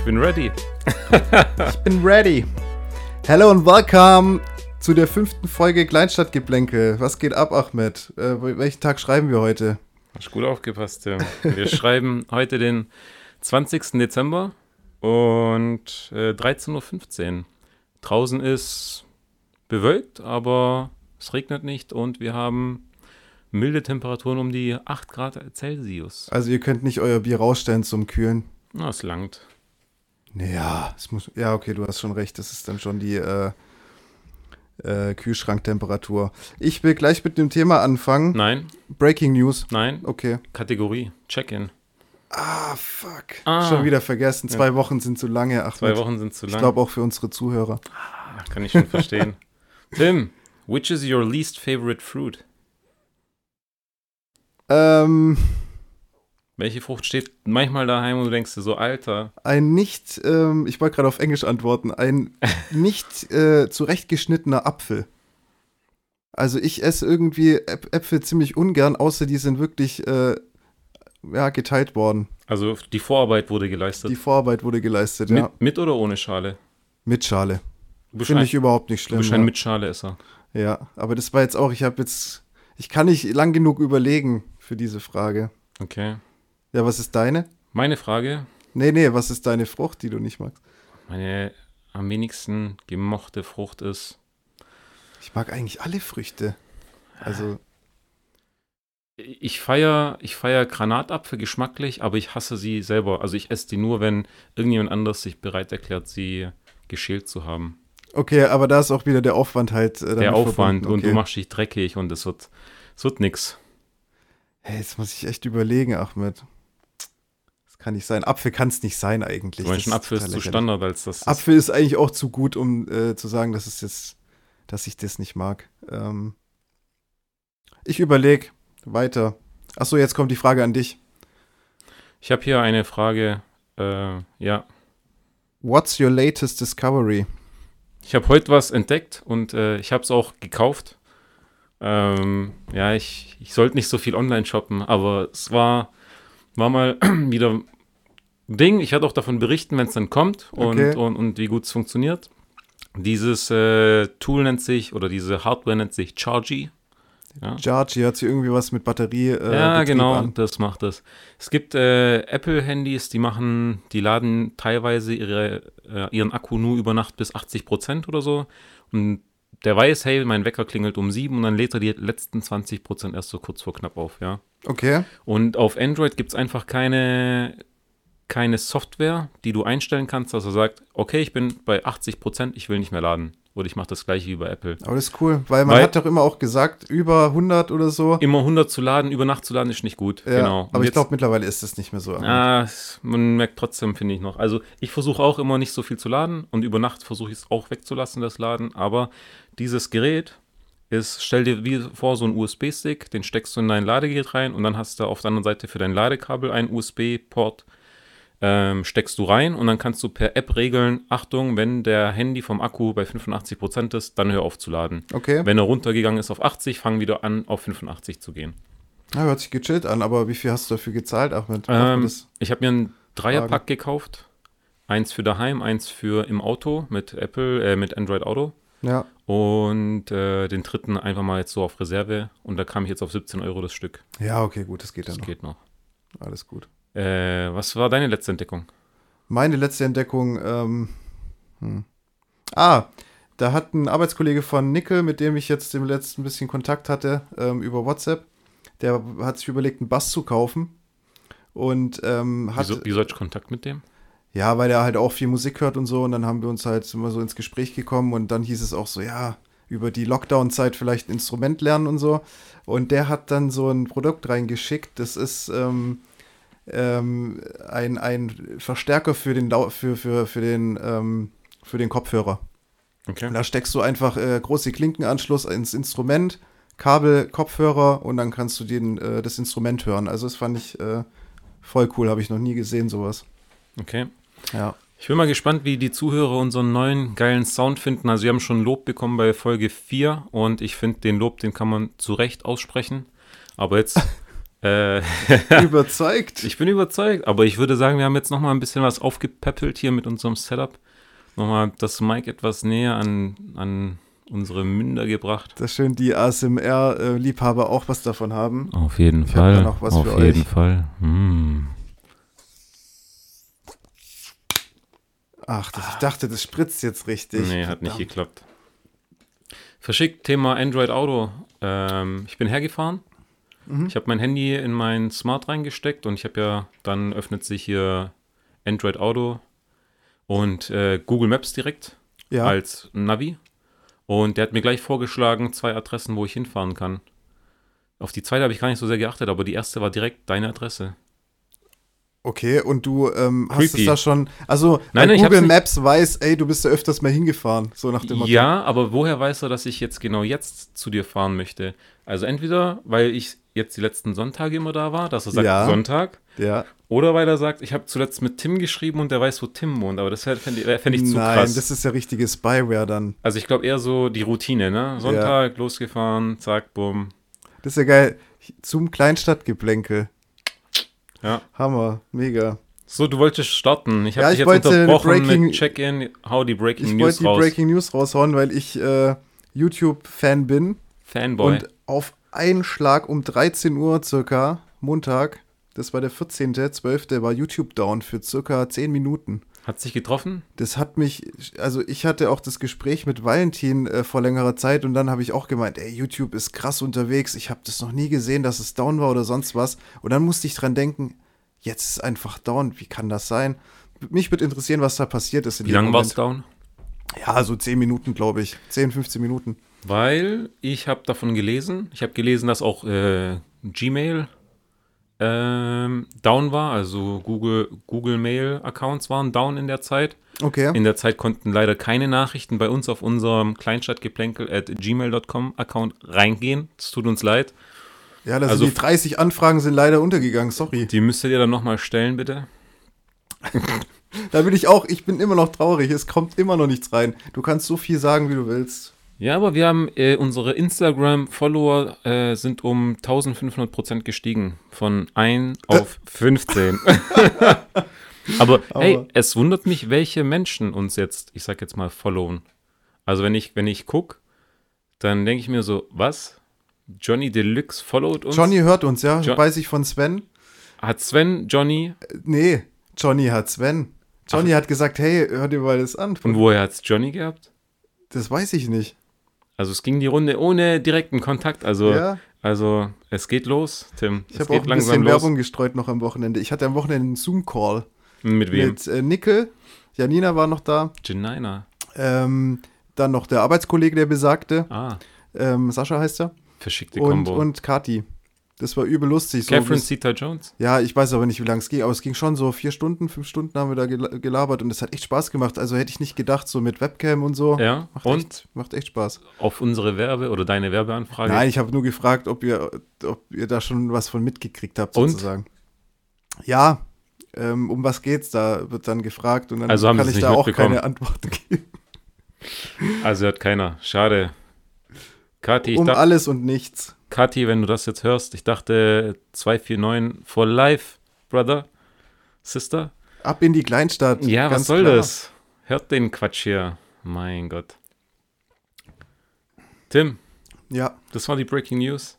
Ich bin ready. ich bin ready. Hello und welcome zu der fünften Folge Kleinstadtgeplänkel. Was geht ab, Ahmed? Äh, welchen Tag schreiben wir heute? Hast gut aufgepasst, ja. Wir schreiben heute den 20. Dezember und äh, 13.15 Uhr. Draußen ist bewölkt, aber es regnet nicht und wir haben milde Temperaturen um die 8 Grad Celsius. Also ihr könnt nicht euer Bier rausstellen zum Kühlen. Na, es langt. Ja, es muss. Ja, okay, du hast schon recht. Das ist dann schon die äh, äh, Kühlschranktemperatur. Ich will gleich mit dem Thema anfangen. Nein. Breaking News. Nein. Okay. Kategorie. Check-in. Ah, fuck. Ah. Schon wieder vergessen. Zwei ja. Wochen sind zu lange. Ach, Zwei Wochen sind zu lange. Ich glaube auch für unsere Zuhörer. Ah, kann ich schon verstehen. Tim, which is your least favorite fruit? Ähm. Welche Frucht steht manchmal daheim und du denkst dir so, Alter? Ein nicht, ähm, ich wollte gerade auf Englisch antworten, ein nicht äh, zurechtgeschnittener Apfel. Also ich esse irgendwie Äpfel ziemlich ungern, außer die sind wirklich äh, ja, geteilt worden. Also die Vorarbeit wurde geleistet. Die Vorarbeit wurde geleistet, mit, ja. Mit oder ohne Schale? Mit Schale. Finde ich überhaupt nicht schlimm. Du bist ein ja. mit Schale Esser. Ja, aber das war jetzt auch, ich habe jetzt, ich kann nicht lang genug überlegen für diese Frage. Okay. Ja, was ist deine? Meine Frage? Nee, nee, was ist deine Frucht, die du nicht magst? Meine am wenigsten gemochte Frucht ist. Ich mag eigentlich alle Früchte. Also. Ich feiere ich feier Granatapfel geschmacklich, aber ich hasse sie selber. Also ich esse die nur, wenn irgendjemand anders sich bereit erklärt, sie geschält zu haben. Okay, aber da ist auch wieder der Aufwand halt. Äh, der Aufwand okay. und du machst dich dreckig und es wird, es wird nix. Hey, jetzt muss ich echt überlegen, Ahmed kann nicht sein. Apfel kann es nicht sein eigentlich. Meinst, ein Apfel ist zu Standard, als das. Apfel ist eigentlich auch zu gut, um äh, zu sagen, dass es jetzt, dass ich das nicht mag. Ähm, ich überlege weiter. Achso, jetzt kommt die Frage an dich. Ich habe hier eine Frage. Äh, ja. What's your latest discovery? Ich habe heute was entdeckt und äh, ich habe es auch gekauft. Ähm, ja, ich, ich sollte nicht so viel online shoppen, aber es war war mal wieder Ding. Ich werde auch davon berichten, wenn es dann kommt und, okay. und, und, wie gut es funktioniert. Dieses äh, Tool nennt sich, oder diese Hardware nennt sich Chargy. Ja. Chargy hat sie irgendwie was mit Batterie. Äh, ja, genau, an. das macht das. Es gibt äh, Apple-Handys, die machen, die laden teilweise ihre, äh, ihren Akku nur über Nacht bis 80 Prozent oder so. Und der weiß, hey, mein Wecker klingelt um sieben und dann lädt er die letzten 20 Prozent erst so kurz vor knapp auf, ja. Okay. Und auf Android gibt es einfach keine, keine Software, die du einstellen kannst, dass er sagt, okay, ich bin bei 80 Prozent, ich will nicht mehr laden. Oder ich mache das gleiche wie bei Apple. Aber das ist cool, weil man weil hat doch immer auch gesagt, über 100 oder so. Immer 100 zu laden, über Nacht zu laden ist nicht gut. Ja, genau. aber ich glaube, mittlerweile ist das nicht mehr so. Ah, man merkt trotzdem, finde ich noch. Also ich versuche auch immer nicht so viel zu laden und über Nacht versuche ich es auch wegzulassen, das Laden. Aber dieses Gerät ist, stell dir wie vor, so ein USB-Stick, den steckst du in dein Ladegerät rein und dann hast du auf der anderen Seite für dein Ladekabel einen USB-Port ähm, steckst du rein und dann kannst du per App regeln, Achtung, wenn der Handy vom Akku bei 85% ist, dann hör auf zu laden. Okay. Wenn er runtergegangen ist auf 80, fang wieder an, auf 85 zu gehen. Ja, hört sich gechillt an, aber wie viel hast du dafür gezahlt, Ahmed? Ähm, ich habe mir einen Dreierpack gekauft. Eins für daheim, eins für im Auto mit Apple, äh, mit Android Auto. Ja. Und äh, den dritten einfach mal jetzt so auf Reserve. Und da kam ich jetzt auf 17 Euro das Stück. Ja, okay, gut, das geht dann das noch. geht noch. Alles gut. Äh, was war deine letzte Entdeckung? Meine letzte Entdeckung, ähm, hm. ah, da hat ein Arbeitskollege von Nickel, mit dem ich jetzt im letzten bisschen Kontakt hatte, ähm, über WhatsApp, der hat sich überlegt, einen Bass zu kaufen. Und ähm, hat. Wieso, wie soll ich Kontakt mit dem? Ja, weil er halt auch viel Musik hört und so. Und dann haben wir uns halt immer so ins Gespräch gekommen. Und dann hieß es auch so, ja, über die Lockdown-Zeit vielleicht ein Instrument lernen und so. Und der hat dann so ein Produkt reingeschickt. Das ist ähm, ähm, ein, ein Verstärker für den, für, für, für den, ähm, für den Kopfhörer. Okay. Und da steckst du einfach äh, große Klinkenanschluss ins Instrument, Kabel, Kopfhörer und dann kannst du den, äh, das Instrument hören. Also das fand ich äh, voll cool, habe ich noch nie gesehen, sowas. Okay. Ja. Ich bin mal gespannt, wie die Zuhörer unseren neuen geilen Sound finden. Also wir haben schon Lob bekommen bei Folge 4 und ich finde, den Lob, den kann man zu Recht aussprechen. Aber jetzt Äh, Überzeugt. ich bin überzeugt, aber ich würde sagen, wir haben jetzt noch mal ein bisschen was aufgepäppelt hier mit unserem Setup. Nochmal das Mic etwas näher an, an unsere Münder gebracht. Dass schön die ASMR-Liebhaber auch was davon haben. Auf jeden Ich hab Fall. da noch was Auf für jeden euch. Fall. Mm. Ach, das, ich dachte, das spritzt jetzt richtig. Nee, hat nicht Verdammt. geklappt. Verschickt, Thema Android Auto. Ähm, ich bin hergefahren. Mhm. Ich habe mein Handy in mein Smart reingesteckt und ich habe ja, dann öffnet sich hier Android Auto und äh, Google Maps direkt Ja, als Navi. Und der hat mir gleich vorgeschlagen, zwei Adressen, wo ich hinfahren kann. Auf die zweite habe ich gar nicht so sehr geachtet, aber die erste war direkt deine Adresse. Okay. Und du ähm, hast Creepy. es da schon. Also, Nein, nein, Google Maps weiß, ey, du bist da öfters mal hingefahren. So nach dem Motto. Ja, aber woher weiß er, dass ich jetzt genau jetzt zu dir fahren möchte? Also entweder, weil ich jetzt die letzten Sonntage immer da war, dass er sagt Ja. Sonntag, Ja. oder weil er sagt, ich habe zuletzt mit Tim geschrieben und der weiß, wo Tim wohnt. Aber das fände ich, fänd ich zu Nein, krass. das ist ja richtige Spyware dann. also ich glaube eher so die Routine, ne? Sonntag, losgefahren, zack, bumm. Das ist ja geil. Zum Kleinstadtgeplänkel. Ja. Hammer, mega. So, du wolltest starten. Ich habe Ja, dich ich jetzt unterbrochen Breaking- mit Check-in, hau die Breaking Ich News wollte die raus. Breaking News raushauen, weil ich äh, YouTube-Fan bin. Fanboy. Und auf einen Schlag um 13 Uhr circa, Montag, das war der 14.12., war YouTube down für circa 10 Minuten. Hat sich getroffen? Das hat mich, also ich hatte auch das Gespräch mit Valentin äh, vor längerer Zeit und dann habe ich auch gemeint, ey, YouTube ist krass unterwegs, ich habe das noch nie gesehen, dass es down war oder sonst was. Und dann musste ich dran denken, jetzt ist es einfach down, wie kann das sein? Mich würde interessieren, was da passiert ist. in Wie lange war es down? Ja, so 10 Minuten, glaube ich. 10, 15 Minuten. Weil ich habe davon gelesen, ich habe gelesen, dass auch äh, Gmail ähm, down war, also Google, Google Mail Accounts waren down in der Zeit. Okay. In der Zeit konnten leider keine Nachrichten bei uns auf unserem Kleinstadtgeplänkel at gmail.com Account reingehen. Es tut uns leid. ja, also also- die 30 Anfragen sind leider untergegangen, sorry. Die müsstet ihr dann nochmal stellen, bitte. Da bin ich auch, ich bin immer noch traurig, es kommt immer noch nichts rein. Du kannst so viel sagen, wie du willst. Ja, aber wir haben, äh, unsere Instagram-Follower äh, sind um 1500 Prozent gestiegen. Von 1 auf 15. aber hey, Aber- es wundert mich, welche Menschen uns jetzt, ich sag jetzt mal, followen. Also wenn ich, wenn ich gucke, dann denke ich mir so, was? Johnny Deluxe followt uns? Johnny hört uns, ja, Jo- weiß ich von Sven. Hat Sven Johnny? Äh, Nee, Johnny hat Sven. Johnny hat gesagt, hey, hör dir mal das an. Und woher hat's Johnny gehabt? Das weiß ich nicht. Also es ging die Runde ohne direkten Kontakt. Also, Ja, also es geht los, Tim. ich habe auch ein bisschen Werbung gestreut noch am Wochenende. Ich hatte am Wochenende einen Zoom-Call Mit wem? mit äh, Nickel. Janina war noch da. Janina. Ähm, dann noch der Arbeitskollege, der besagte. Ah, Ähm, Sascha heißt er. verschickte Und, Kombo. und Kati. Das war übel lustig. So Catherine Zeta-Jones. Ja, ich weiß aber nicht, wie lange es ging, aber es ging schon so vier Stunden, fünf Stunden haben wir da gel- gelabert und es hat echt Spaß gemacht. Also hätte ich nicht gedacht, so mit Webcam und so. Ja, Macht, und echt, macht echt Spaß. auf unsere Werbe- oder deine Werbeanfrage. Nein, ich habe nur gefragt, ob ihr, ob ihr da schon was von mitgekriegt habt, Und? sozusagen. Ja, ähm, um was geht's? Da wird dann gefragt und dann Also kann ich da auch keine Antworten geben. Also hört keiner. Schade. Kathi, ich um alles und nichts. Kathi, wenn du das jetzt hörst, ich dachte 249 for life, Brother, Sister. Ab in die Kleinstadt. Ja, was ganz soll klar. das? Hört den Quatsch hier. Mein Gott. Tim, Ja, das war die Breaking News.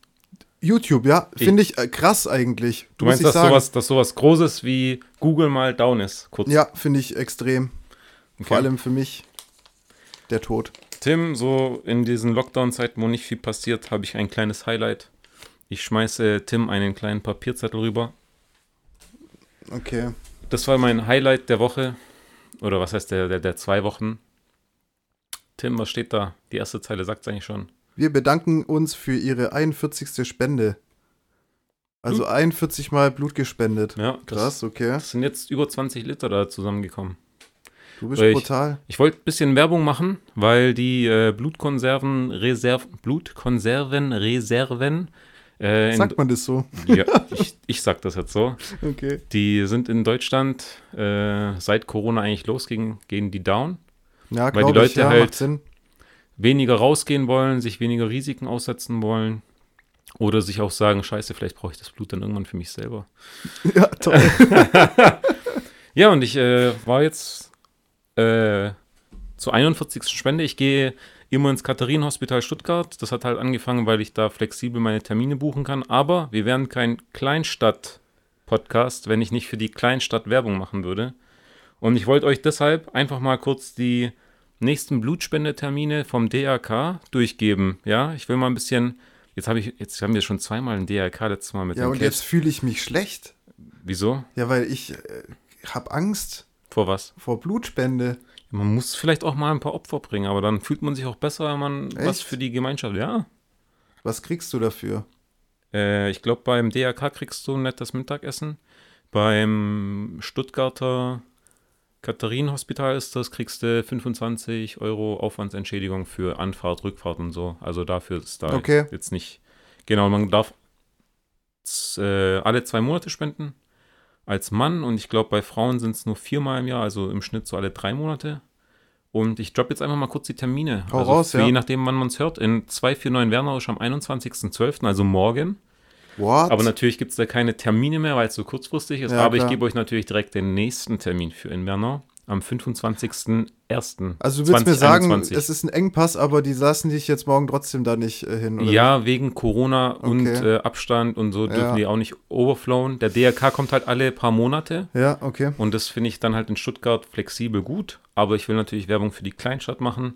YouTube, ja, finde ich äh, krass eigentlich. Du meinst, ich dass sagen. sowas, dass sowas Großes wie Google mal down ist? Kurz. Ja, finde ich extrem. Okay. Vor allem für mich der Tod. Tim, so in diesen Lockdown-Zeiten, wo nicht viel passiert, habe ich ein kleines Highlight. Ich schmeiße Tim einen kleinen Papierzettel rüber. Okay. Das war mein Highlight der Woche. Oder was heißt der, der, der zwei Wochen? Tim, was steht da? Die erste Zeile sagt es eigentlich schon. Wir bedanken uns für Ihre 41. Spende. Also 41 Mal Blut gespendet. Ja, das, Krass, okay. das sind jetzt über 20 Liter da zusammengekommen. Du bist Ich- brutal. Ich wollte ein bisschen Werbung machen, weil die äh, Blutkonserven, Reserv, Blutkonserven, Reserven, äh, Sagt man das so? ja, ich, ich sag das jetzt so, Okay. die sind in Deutschland äh, seit Corona eigentlich losging, gehen die down. Ja, Weil die glaube ich, Leute ja, halt-. Weniger rausgehen wollen, sich weniger Risiken aussetzen wollen. Oder sich auch sagen, scheiße, vielleicht brauche ich das Blut dann irgendwann für mich selber. Ja, toll. Ja, und ich äh, war jetzt äh, zur 41. Spende. Ich gehe immer ins Katharinenhospital Stuttgart. Das hat halt angefangen, weil ich da flexibel meine Termine buchen kann. Aber wir wären kein Kleinstadt-Podcast, wenn ich nicht für die Kleinstadt Werbung machen würde. Und ich wollte euch deshalb einfach mal kurz die nächsten Blutspendetermine vom DRK durchgeben. Ja, ich will mal ein bisschen. Jetzt, habe ich, jetzt haben wir schon zweimal ein DRK letztes Mal mit Ja, und Krebs. jetzt fühle ich mich schlecht. Wieso? Ja, weil ich äh, habe Angst Vor was? vor Blutspende. Man muss vielleicht auch mal ein paar Opfer bringen, aber dann fühlt man sich auch besser, wenn man was Echt? für die Gemeinschaft. Ja. Was kriegst du dafür? Äh, ich glaube, beim DRK kriegst du ein nettes Mittagessen. Beim Stuttgarter Katharinenhospital ist das, kriegst du 25 Euro Aufwandsentschädigung für Anfahrt, Rückfahrt und so. Also dafür ist da Okay. jetzt nicht. Genau, man darf äh, alle zwei Monate spenden als Mann und ich glaube, bei Frauen sind es nur viermal im Jahr, also im Schnitt so alle drei Monate. Und ich droppe jetzt einfach mal kurz die Termine. Hau also raus, für ja. Je nachdem, wann man es hört. In 249 Wernerisch am 21.12., also morgen. What? Aber natürlich gibt es da keine Termine mehr, weil es so kurzfristig ist. Ja, aber ich klar. gebe euch natürlich direkt den nächsten Termin für in Bernau am 25.01. also du willst mir sagen, 2021. es ist ein Engpass, aber die lassen dich jetzt morgen trotzdem da nicht äh, hin, oder? Ja, wegen Corona und Okay. äh, Abstand und so dürfen Ja. die auch nicht overflowen. Der DRK kommt halt alle paar Monate Ja, okay. und das finde ich dann halt in Stuttgart flexibel gut. Aber ich will natürlich Werbung für die Kleinstadt machen.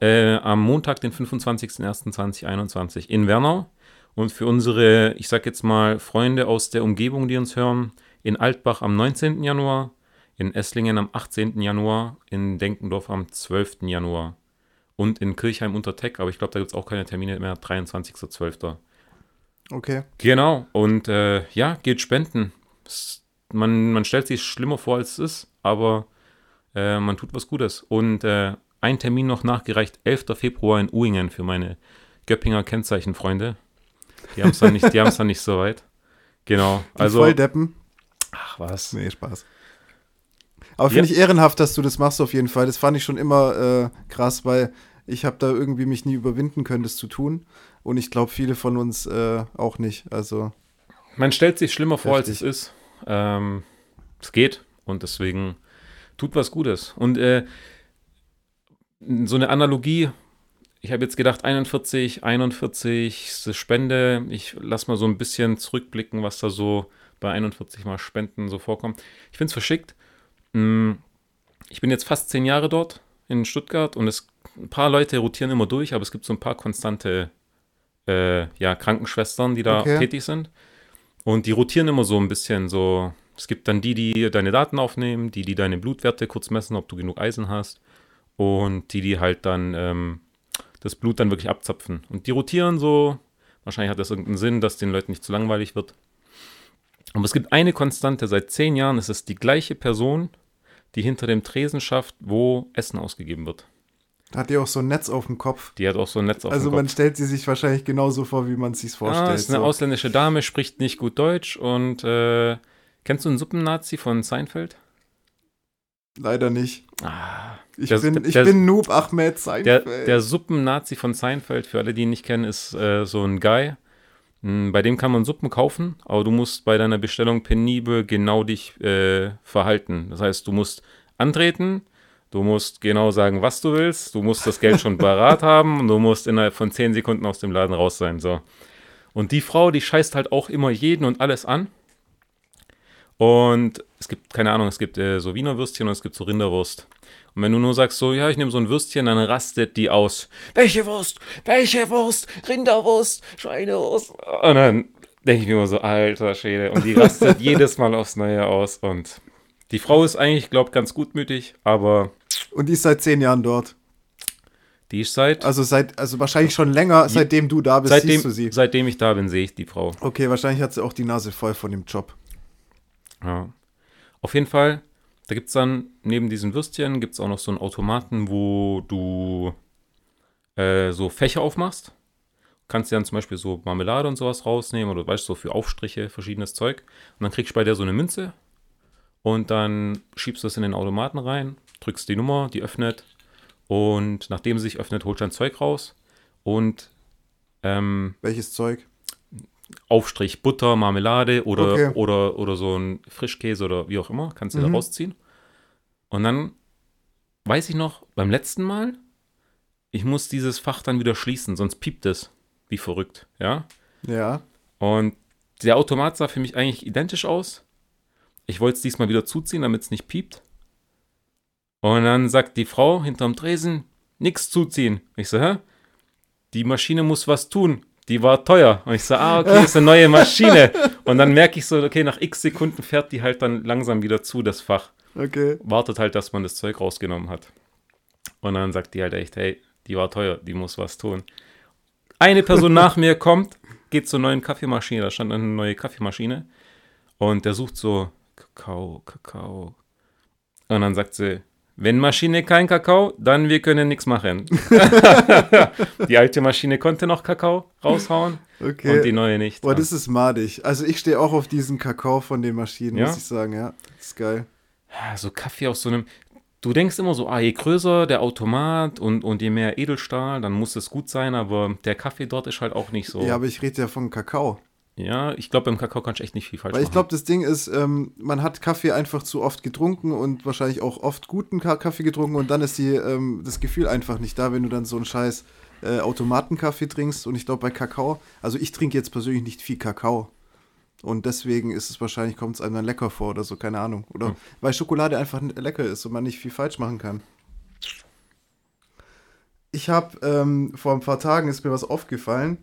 Äh, am Montag, den 25.01.2021 in Wernau. Und für unsere, ich sag jetzt mal, Freunde aus der Umgebung, die uns hören, in Altbach am 19. Januar, in Esslingen am 18. Januar, in Denkendorf am 12. Januar und in Kirchheim unter Teck, aber ich glaube, da gibt es auch keine Termine mehr, 23.12. Okay. Genau, und äh, ja, geht spenden. Man, man stellt sich schlimmer vor, als es ist, aber äh, man tut was Gutes. Und äh, ein Termin noch nachgereicht, 11. Februar in Uingen für meine Göppinger Kennzeichenfreunde. Die haben es dann, nicht- die dann nicht so weit. Genau, Die also. Volldeppen. Ach was. Nee, Spaß. Aber finde Ja. ich ehrenhaft, dass du das machst auf jeden Fall. Das fand ich schon immer äh, krass, weil ich habe da irgendwie mich nie überwinden können, das zu tun. Und ich glaube, viele von uns äh, auch nicht. Also, Man stellt sich schlimmer vor, als es Heftig. ist. Ähm, es geht und deswegen tut was Gutes. Und äh, so eine Analogie, ich habe jetzt gedacht, 41, 41 ist eine Spende. Ich lass mal so ein bisschen zurückblicken, was da so bei 41 mal Spenden so vorkommt. Ich finde es verschickt. Mm, Ich bin jetzt fast zehn Jahre dort in Stuttgart und es, ein paar Leute rotieren immer durch, aber es gibt so ein paar konstante äh, ja, Krankenschwestern, die da Okay. tätig sind. Und die rotieren immer so ein bisschen so. Es gibt dann die, die deine Daten aufnehmen, die, die deine Blutwerte kurz messen, ob du genug Eisen hast. Und die, die halt dann ähm, das Blut dann wirklich abzapfen. Und die rotieren so. Wahrscheinlich hat das irgendeinen Sinn, dass den Leuten nicht zu langweilig wird. Aber es gibt eine Konstante. Seit zehn Jahren ist es die gleiche Person, die hinter dem Tresen schafft, wo Essen ausgegeben wird. hat die auch so ein Netz auf dem Kopf. Die hat auch so ein Netz auf Also dem man Kopf. stellt sie sich wahrscheinlich genauso vor, wie man es sich vorstellt. Ah, ist eine so. ausländische Dame, spricht nicht gut Deutsch und äh, kennst du einen Suppennazi von Seinfeld? Leider nicht. Ah, Ich, Der- bin, ich der- bin Noob Ahmed der, Seinfeld. der Suppennazi von Seinfeld, für alle, die ihn nicht kennen, ist äh, so ein Guy. Hm, Bei dem kann man Suppen kaufen, aber du musst bei deiner Bestellung penibel genau dich äh, verhalten. Das heißt, du musst antreten, du musst genau sagen, was du willst, du musst das Geld schon parat haben und du musst innerhalb von 10 Sekunden aus dem Laden raus sein. So. Und die Frau, die scheißt halt auch immer jeden und alles an. Und es gibt, keine Ahnung, es gibt äh, so Wiener Würstchen und es gibt so Rinderwurst. Und wenn du nur sagst, so, ja, ich nehme so ein Würstchen, dann rastet die aus. Welche Wurst? Welche Wurst? Rinderwurst? Schweinewurst? Und dann denke ich mir immer so, alter Schäde. Und die rastet jedes Mal aufs Neue aus. Und die Frau ist eigentlich, glaube ganz gutmütig, aber Und die ist seit zehn Jahren dort. die ist seit, Also seit, also wahrscheinlich schon länger, seitdem du da bist, seitdem, siehst du sie. seitdem ich da bin, sehe ich die Frau. Okay, wahrscheinlich hat sie auch die Nase voll von dem Job. Ja. Auf jeden Fall, da gibt es dann neben diesen Würstchen gibt es auch noch so einen Automaten, wo du äh, so Fächer aufmachst. Kannst dir dann zum Beispiel so Marmelade und sowas rausnehmen oder weißt du, so für Aufstriche, verschiedenes Zeug. Und dann kriegst du bei der so eine Münze und dann schiebst du es in den Automaten rein, drückst die Nummer, die öffnet und nachdem sie sich öffnet, holst du dein Zeug raus und ähm, Welches Zeug? Aufstrich Butter, Marmelade oder, Okay. oder, oder so ein Frischkäse oder wie auch immer. Kannst du da Mhm. rausziehen. Und dann weiß ich noch, beim letzten Mal, ich muss dieses Fach dann wieder schließen, sonst piept es wie verrückt, ja. Ja. Und der Automat sah für mich eigentlich identisch aus. Ich wollte es diesmal wieder zuziehen, damit es nicht piept. Und dann sagt die Frau hinterm Tresen, nix zuziehen. Ich so, hä? Die Maschine muss was tun. Die war teuer. Und ich so, ah, okay, ist eine neue Maschine. Und dann merke ich so, okay, nach x Sekunden fährt die halt dann langsam wieder zu, das Fach. Okay. Wartet halt, dass man das Zeug rausgenommen hat. Und dann sagt die halt echt, hey, die war teuer, die muss was tun. Eine Person nach mir kommt, geht zur neuen Kaffeemaschine, da stand eine neue Kaffeemaschine. Und der sucht so Kakao, Kakao. Und dann sagt sie, wenn Maschine kein Kakao, dann wir können nichts machen. die alte Maschine konnte noch Kakao raushauen Okay. und die neue nicht. Boah, das ist madig. Also ich stehe auch auf diesen Kakao von den Maschinen, Ja? muss ich sagen, ja. Das ist geil. So Kaffee aus so einem. Du denkst immer so, ah, je größer der Automat und, und je mehr Edelstahl, dann muss es gut sein, aber der Kaffee dort ist halt auch nicht so. Ja, aber ich rede ja von Kakao. Ja, ich glaube, beim Kakao kannst du echt nicht viel falsch Weil ich glaube, das Ding ist, ähm, man hat Kaffee einfach zu oft getrunken und wahrscheinlich auch oft guten Ka Kaffee getrunken und dann ist die, ähm, das Gefühl einfach nicht da, wenn du dann so einen scheiß äh, Automatenkaffee trinkst. Und ich glaube, bei Kakao, also ich trinke jetzt persönlich nicht viel Kakao. Und deswegen ist es wahrscheinlich, kommt es einem dann lecker vor oder so, keine Ahnung. Oder Hm. weil Schokolade einfach lecker ist und man nicht viel falsch machen kann. Ich habe ähm, vor ein paar Tagen ist mir was aufgefallen.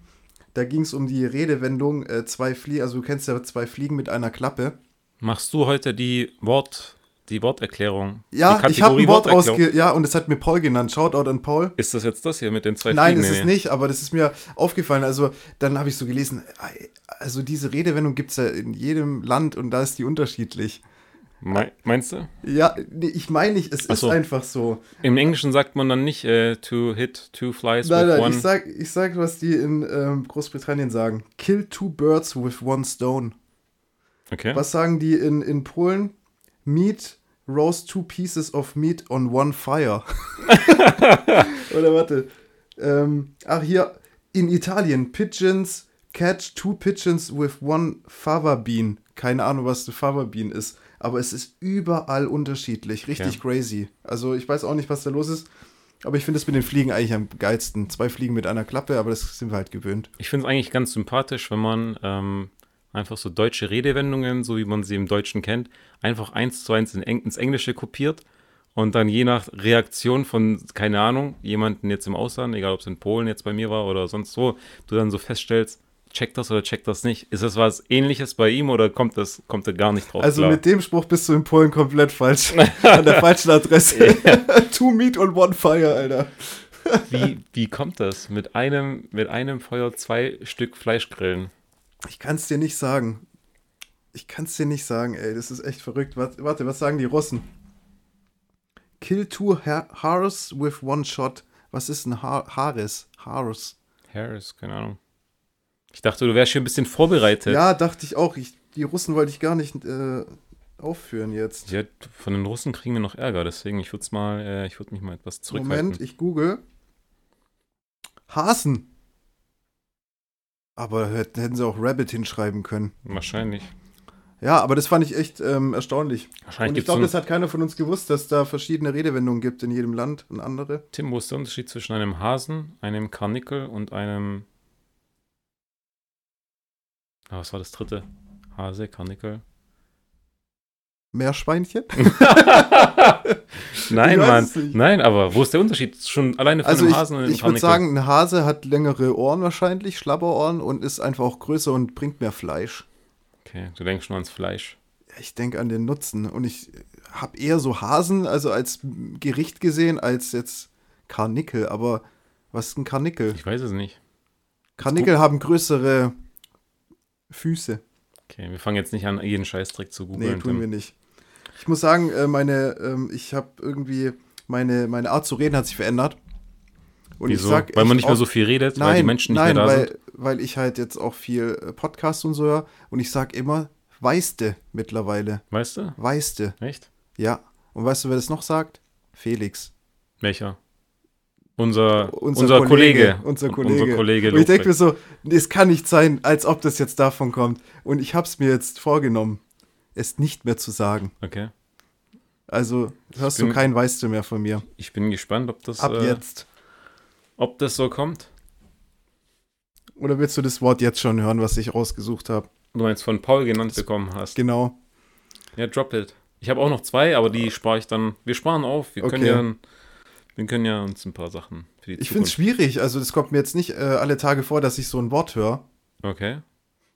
Da ging es um die Redewendung äh, zwei Fliegen, also du kennst ja zwei Fliegen mit einer Klappe. Machst du heute die Wort, die Worterklärung? Ja, die ich habe ein Wort ausge... Ja, und es hat mir Paul genannt. Shoutout an Paul. Ist das jetzt das hier mit den zwei Nein, Fliegen? ist Nee, es nicht, aber das ist mir aufgefallen. Also, dann habe ich so gelesen, äh, also diese Redewendung gibt es ja in jedem Land und da ist die unterschiedlich. Me meinst du? Ja, nee, ich meine nicht, es Ach ist so. einfach so. Im Englischen sagt man dann nicht äh, to hit two flies Nein, with nein, one. ich sag, ich sag, was die in ähm, Großbritannien sagen. Kill two birds with one stone. okay. Was sagen die in, in Polen? Meat, roast two pieces of meat on one fire. Oder warte. Ähm, ach, hier in Italien. Pigeons catch two pigeons with one fava bean. Keine Ahnung, was eine fava bean ist. Aber es ist überall unterschiedlich. Richtig crazy. Also, ich weiß auch nicht, was da los ist. Aber ich finde es mit den Fliegen eigentlich am geilsten. Zwei Fliegen mit einer Klappe, aber das sind wir halt gewöhnt. Ich finde es eigentlich ganz sympathisch, wenn man ähm, einfach so deutsche Redewendungen, so wie man sie im Deutschen kennt, einfach eins zu eins in Eng ins Englische kopiert und dann je nach Reaktion von, keine Ahnung, jemanden jetzt im Ausland, egal ob es in Polen jetzt bei mir war oder sonst wo, du dann so feststellst, checkt das oder checkt das nicht. Ist das was ähnliches bei ihm oder kommt das, kommt er gar nicht drauf Also klar? mit dem Spruch bist du in Polen komplett falsch. An der falschen Adresse. Two meat on one fire, Alter. wie, wie kommt das? Mit einem, mit einem Feuer zwei Stück Fleisch grillen. Ich kann es dir nicht sagen. Ich kann es dir nicht sagen, ey. Das ist echt verrückt. Warte, was sagen die Russen? Kill two ha hares with one shot. Was ist ein ha Haares? Hares. Harris, keine Ahnung. Ich dachte, du wärst schon ein bisschen vorbereitet. Ja, dachte ich auch. Ich, die Russen wollte ich gar nicht äh, aufführen jetzt. Ja, von den Russen kriegen wir noch Ärger, deswegen ich würde mal, äh, ich würde mich mal etwas zurückhalten. Moment, ich google. Hasen. Aber hätten sie auch Rabbit hinschreiben können. Wahrscheinlich. Ja, aber das fand ich echt ähm, erstaunlich. Wahrscheinlich Und ich glaube, es das so hat keiner von uns gewusst, dass da verschiedene Redewendungen gibt in jedem Land und andere. Tim, wo ist der Unterschied zwischen einem Hasen, einem Karnickel und einem. Ah, was war das dritte? Hase, Karnickel. Meerschweinchen? Nein, Mann. Nein, aber wo ist der Unterschied? Schon alleine von Also einem ich, Hasen und einem ich würde sagen, ein Hase hat längere Ohren wahrscheinlich, Schlabberohren und ist einfach auch größer und bringt mehr Fleisch. Okay, du denkst schon ans Fleisch. Ich denke an den Nutzen und ich habe eher so Hasen also als Gericht gesehen als jetzt Karnickel. Aber was ist ein Karnickel? Ich weiß es nicht. Karnickel haben größere Füße. Okay, wir fangen jetzt nicht an, jeden Scheißtrick zu Nee, googeln. tun Tim. wir nicht. Ich muss sagen, äh, meine, ähm, ich habe irgendwie, meine, meine Art zu reden hat sich verändert. Und Wieso? ich sag weil man nicht mehr so viel redet, nein, weil die Menschen nicht nein, mehr da weil, sind. weil ich halt jetzt auch viel äh, Podcast und so höre. Und ich sag immer, weißte mittlerweile. Weißt du? Weißte. Echt? Ja. Und weißt du, wer das noch sagt? Felix. Welcher? Unser, unser, unser Kollege. Unser Un- Kollege. Unser Kollege Und ich denke mir so, es kann nicht sein, als ob das jetzt davon kommt. Und ich habe es mir jetzt vorgenommen, es nicht mehr zu sagen. Okay. Also hörst bin- du kein Weißt du mehr von mir. Ich bin gespannt, ob das, Ab äh, jetzt. ob das so kommt. Oder willst du das Wort jetzt schon hören, was ich rausgesucht habe? Du meinst von Paul genannt bekommen hast. Genau. Ja, drop it. Ich habe auch noch zwei, aber die spare ich dann. Wir sparen auf. Wir können Okay. ja, wir können ja uns ein paar Sachen für die Ich finde es schwierig. Also das kommt mir jetzt nicht äh, alle Tage vor, dass ich so ein Wort höre. Okay.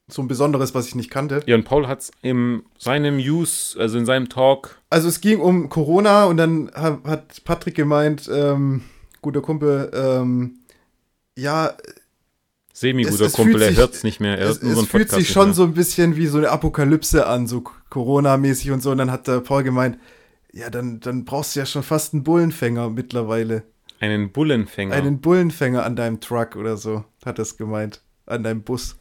So ein besonderes, was ich nicht kannte. Ja, und Paul hat es in seinem Use, also in seinem Talk, Also es ging um Corona und dann ha- hat Patrick gemeint, ähm, guter Kumpel, ähm, ja, semi-guter Kumpel, er hört es nicht mehr. Er es, nur es unseren fühlt Podcast sich schon so ein bisschen wie so eine Apokalypse an, so Corona-mäßig und so. Und dann hat der Paul gemeint, ja, dann, dann brauchst du ja schon fast einen Bullenfänger mittlerweile. Einen Bullenfänger. Einen Bullenfänger an deinem Truck oder so, hat er es gemeint. An deinem Bus.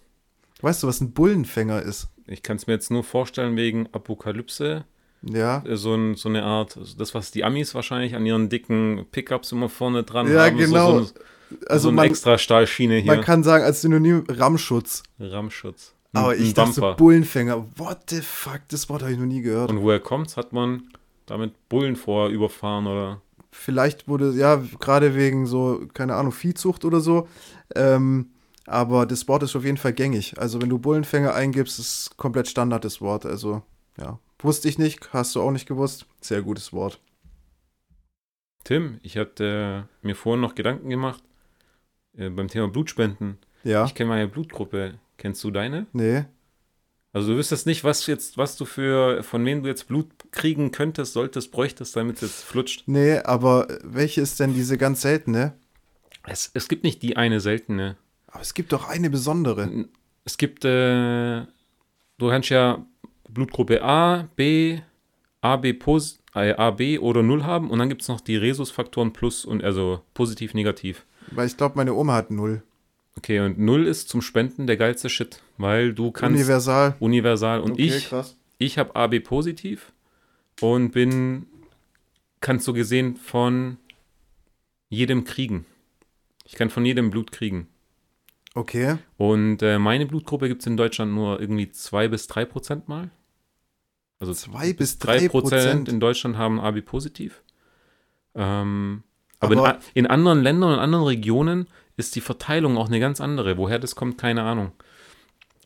Weißt du, was ein Bullenfänger ist? Ich kann es mir jetzt nur vorstellen wegen Apokalypse. Ja. Äh, So, ein, so eine Art, also das, was die Amis wahrscheinlich an ihren dicken Pickups immer vorne dran Ja, haben. genau. So, so, so Also eine man, extra Stahlschiene hier. man kann sagen, als Synonym Rammschutz. Rammschutz. Aber ich dachte so. Bullenfänger. What the fuck? Das Wort habe ich noch nie gehört. Und woher kommt's? Hat man damit Bullen vorher überfahren oder? Vielleicht wurde, ja, gerade wegen so, keine Ahnung, Viehzucht oder so. Ähm, aber das Wort ist auf jeden Fall gängig. Also wenn du Bullenfänger eingibst, ist komplett Standard das Wort. Also, ja. Wusste ich nicht, hast du auch nicht gewusst. Sehr gutes Wort. Tim, ich hatte äh, mir vorhin noch Gedanken gemacht äh, beim Thema Blutspenden. Ja. Ich kenne meine Blutgruppe. Kennst du deine? Nee. Also du wüsstest nicht, was jetzt, was du für, von wem du jetzt Blut kriegen könntest, solltest, bräuchtest, damit es jetzt flutscht. Nee, aber welche ist denn diese ganz seltene? Es, es gibt nicht die eine seltene. Aber es gibt doch eine besondere. Es gibt, äh, du kannst ja Blutgruppe A, B, AB, Pos äh, AB oder 0 haben und dann gibt es noch die Rhesusfaktoren plus und also positiv, negativ. Weil ich glaube, meine Oma hat null. Okay, und 0 ist zum Spenden der geilste Shit, weil du kannst Universal. universal und ich, krass. ich habe AB positiv und bin, kannst so gesehen von jedem kriegen. Ich kann von jedem Blut kriegen. Okay. Und äh, meine Blutgruppe gibt es in Deutschland nur irgendwie 2 bis 3 Prozent mal. Also Zwei bis 3 drei Prozent in Deutschland haben AB positiv. Ähm, aber, Aber- in, in anderen Ländern und anderen Regionen ist die Verteilung auch eine ganz andere. Woher das kommt, keine Ahnung.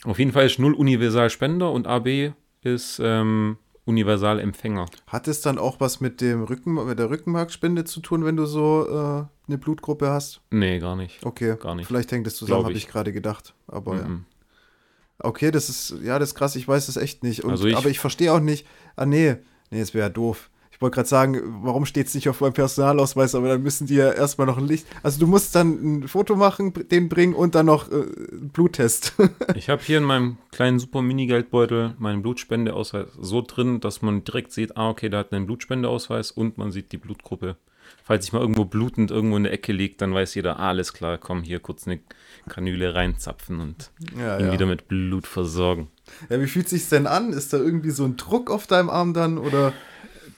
Auf jeden Fall ist 0 Universalspender und AB ist ähm, Universalempfänger. Hat es dann auch was mit dem Rücken, mit der Rückenmarkspende zu tun, wenn du so äh, eine Blutgruppe hast? Nee, gar nicht. Okay. Gar nicht. Vielleicht hängt es zusammen, habe ich. ich gerade gedacht. Aber ja. Mhm. Okay, das ist, ja, das ist krass, ich weiß es echt nicht. Und, Also ich- aber ich verstehe auch nicht, ah nee, nee, das wäre ja doof. Ich wollte gerade sagen, warum steht es nicht auf meinem Personalausweis, aber dann müssen die ja erstmal noch ein Licht. Also du musst dann ein Foto machen, den bringen und dann noch äh, einen Bluttest. Ich habe hier in meinem kleinen super Mini-Geldbeutel meinen Blutspendeausweis so drin, dass man direkt sieht, ah, okay, der hat einen Blutspendeausweis und man sieht die Blutgruppe. Falls ich mal irgendwo blutend irgendwo in der Ecke liegt, dann weiß jeder, ah, alles klar, komm, hier kurz eine Kanüle reinzapfen und ja, ihn wieder mit Blut versorgen. ja, wie fühlt sich's denn an? Ist da irgendwie so ein Druck auf deinem Arm dann oder?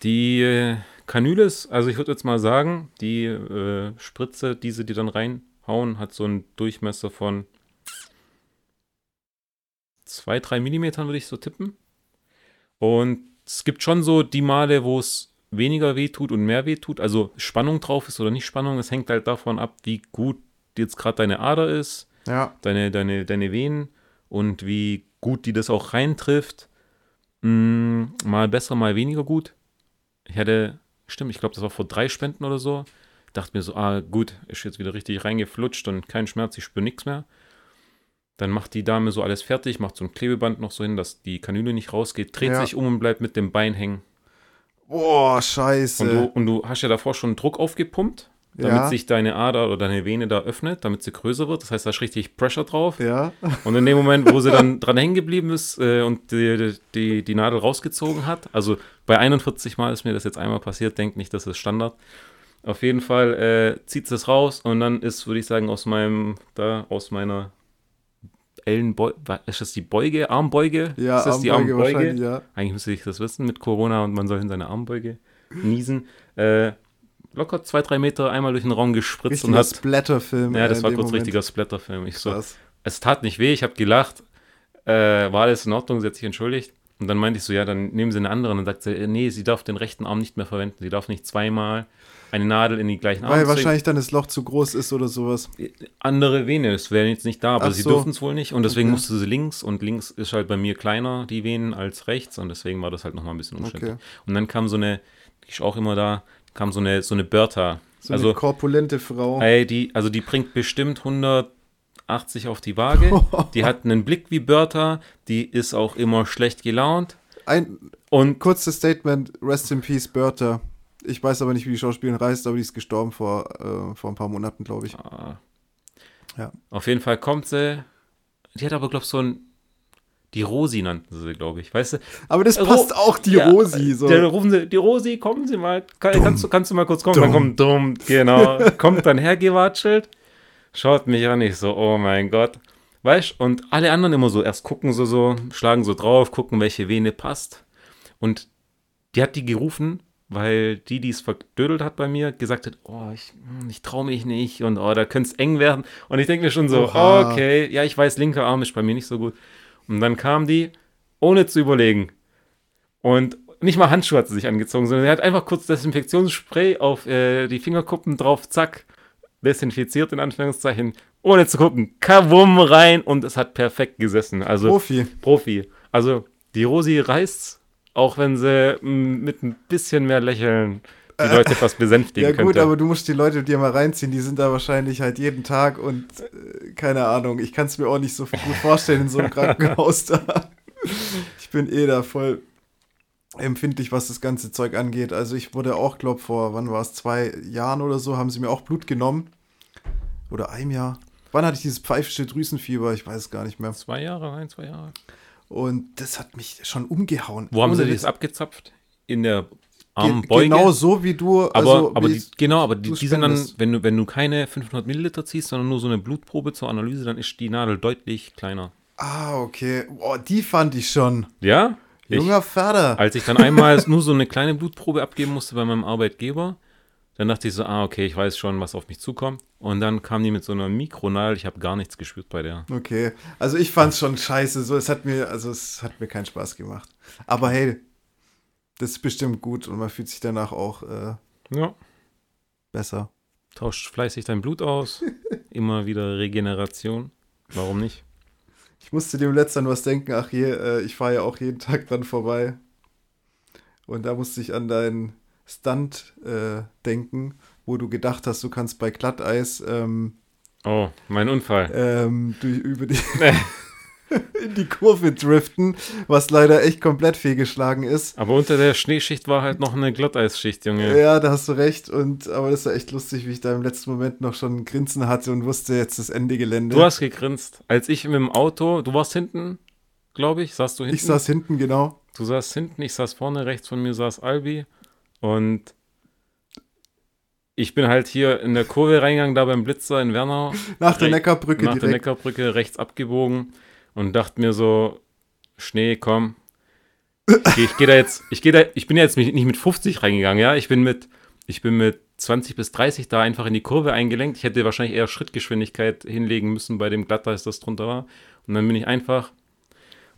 Die äh, Kanüle ist, also ich würde jetzt mal sagen, die äh, Spritze, diese, die dann reinhauen, hat so einen Durchmesser von 2, 3 Millimetern, würde ich so tippen. Und es gibt schon so die Male, wo es weniger weh tut und mehr weh tut. Also Spannung drauf ist oder nicht Spannung. Es hängt halt davon ab, wie gut jetzt gerade deine Ader ist, Ja, deine, deine, deine Venen und wie gut die das auch reintrifft. Mm, mal besser, mal weniger gut. Ich hatte, stimmt, ich glaube, das war vor drei Spenden oder so. Dachte mir so, ah, gut, ist jetzt wieder richtig reingeflutscht und kein Schmerz, ich spüre nichts mehr. Dann macht die Dame so alles fertig, macht so ein Klebeband noch so hin, dass die Kanüle nicht rausgeht, dreht Ja. sich um und bleibt mit dem Bein hängen. boah, scheiße. Und du, und du hast ja davor schon Druck aufgepumpt, damit Ja. sich deine Ader oder deine Vene da öffnet, damit sie größer wird. Das heißt, da ist richtig Pressure drauf. ja, Und in dem Moment, wo sie dann dran hängen geblieben ist äh, und die, die, die Nadel rausgezogen hat, also bei 41 Mal ist mir das jetzt einmal passiert, denkt nicht, das ist Standard. Auf jeden Fall äh, zieht es raus und dann ist, würde ich sagen, aus meinem, da, aus meiner Ellenbeuge, ist das die Beuge, Armbeuge? ja, ist das die Armbeuge Armbeuge? wahrscheinlich, ja. Eigentlich müsste ich das wissen mit Corona und man soll in seine Armbeuge niesen. Äh, locker zwei, drei Meter einmal durch den Raum gespritzt Richtiger und hat. Splatterfilm. Ja, äh, das in war kurz Moment. richtiger Splatterfilm. Ich so, es tat nicht weh, ich habe gelacht, äh, war alles in Ordnung, sie hat sich entschuldigt. Und dann meinte ich so, ja, dann nehmen Sie eine andere. Und dann sagt sie, äh, nee, sie darf den rechten Arm nicht mehr verwenden. Sie darf nicht zweimal eine Nadel in die gleichen Arm Weil zwingen. wahrscheinlich dann das Loch zu groß ist oder sowas. Andere Vene, das wäre jetzt nicht da, aber Ach sie so. dürfen es wohl nicht. Und deswegen Okay. musste sie links. Und links ist halt bei mir kleiner, die Venen, als rechts. Und deswegen war das halt nochmal ein bisschen umständlich. Okay. Und dann kam so eine, die ist auch immer da, kam so eine, so eine Bertha. So also, eine korpulente Frau. ey, die, also die bringt bestimmt 180 auf die Waage. Die hat einen Blick wie Bertha. Die ist auch immer schlecht gelaunt. Ein Und kurzes Statement, Rest in Peace, Bertha. Ich weiß aber nicht, wie die Schauspielerin heißt, aber die ist gestorben vor, äh, vor ein paar Monaten, glaube ich. Ah. Ja. Auf jeden Fall kommt sie. Die hat aber, glaube ich, so ein. Die Rosi nannten sie, glaube ich. Weißt du? Aber das Ro- passt auch, die Ja, Rosi. So. Der rufen sie, die Rosi, kommen Sie mal. Kann, Dumm. kannst, du, kannst du mal kurz kommen? Dumm. Dann kommt dumm, genau. kommt dann hergewatschelt, schaut mich an, ich so, oh mein Gott. Weißt und alle anderen immer so, erst gucken sie so, schlagen so drauf, gucken, welche Vene passt. Und die hat die gerufen, weil die, die es verdödelt hat bei mir, gesagt hat, oh, ich, hm, ich traue mich nicht und oh, da könnte es eng werden. Und ich denke mir schon so, Oha. okay, ja, ich weiß, linker Arm ist bei mir nicht so gut. Und dann kam die, ohne zu überlegen. Und nicht mal Handschuhe hat sie sich angezogen, sondern sie hat einfach kurz Desinfektionsspray auf äh, die Fingerkuppen drauf, zack, desinfiziert in Anführungszeichen, ohne zu gucken, kawum rein und es hat perfekt gesessen. Also Profi. Profi. Also die Rosi reißt, auch wenn sie mm, mit ein bisschen mehr Lächeln die Leute fast besänftigen Ja gut, könnte. aber du musst die Leute dir mal reinziehen, die sind da wahrscheinlich halt jeden Tag und äh, keine Ahnung, ich kann es mir auch nicht so gut vorstellen in so einem Krankenhaus da. Ich bin eh da voll empfindlich, was das ganze Zeug angeht. Also ich wurde auch, glaub vor, wann war es, zwei Jahren oder so, haben sie mir auch Blut genommen. Oder einem Jahr. Wann hatte ich dieses pfeifische Drüsenfieber? Ich weiß es gar nicht mehr. zwei Jahre, ein, zwei Jahre. Und das hat mich schon umgehauen. Wo haben Ohne sie das abgezapft? In der Ge- Armbeuge? Genau so wie du. Aber, also, aber die, genau, aber die, die sind dann, wenn du, wenn du keine 500 Milliliter ziehst, sondern nur so eine Blutprobe zur Analyse, dann ist die Nadel deutlich kleiner. Ah, okay. Boah, die fand ich schon. Ja? Ich, Junger Vater. als ich dann einmal nur so eine kleine Blutprobe abgeben musste bei meinem Arbeitgeber, dann dachte ich so, ah, okay, ich weiß schon, was auf mich zukommt. Und dann kam die mit so einer Mikronadel, ich habe gar nichts gespürt bei der. Okay. Also ich fand's schon scheiße. So, es hat mir, also es hat mir keinen Spaß gemacht. Aber hey, das ist bestimmt gut und man fühlt sich danach auch äh, Ja. besser. Tauscht fleißig dein Blut aus. Immer wieder Regeneration. Warum nicht? Ich musste dem letztens was denken. Ach je, äh, ich fahre ja auch jeden Tag dran vorbei. Und da musste ich an deinen Stunt äh, denken, wo du gedacht hast, du kannst bei Glatteis ähm, Oh, mein Unfall. ähm, durch, über die in die Kurve driften, was leider echt komplett fehlgeschlagen ist. Aber unter der Schneeschicht war halt noch eine Glatteisschicht, Junge. Ja, da hast du recht. Und aber das war echt lustig, wie ich da im letzten Moment noch schon ein Grinsen hatte und wusste jetzt das Ende Gelände. Du hast gegrinst. Als ich mit dem Auto, du warst hinten, glaube ich, saßt du hinten? ich saß hinten, genau. Du saßt hinten, ich saß vorne, rechts von mir saß Albi und ich bin halt hier in der Kurve reingegangen, da beim Blitzer in Wernau, Nach der Neckarbrücke nach der direkt. Neckarbrücke rechts abgebogen und dachte mir so, Schnee, komm. Ich, ich gehe da jetzt, ich gehe da, ich bin jetzt nicht mit 50 reingegangen, ja, ich bin mit, ich bin mit 20 bis 30 da einfach in die Kurve eingelenkt. Ich hätte wahrscheinlich eher Schrittgeschwindigkeit hinlegen müssen bei dem Glatteis, das drunter war. Und dann bin ich einfach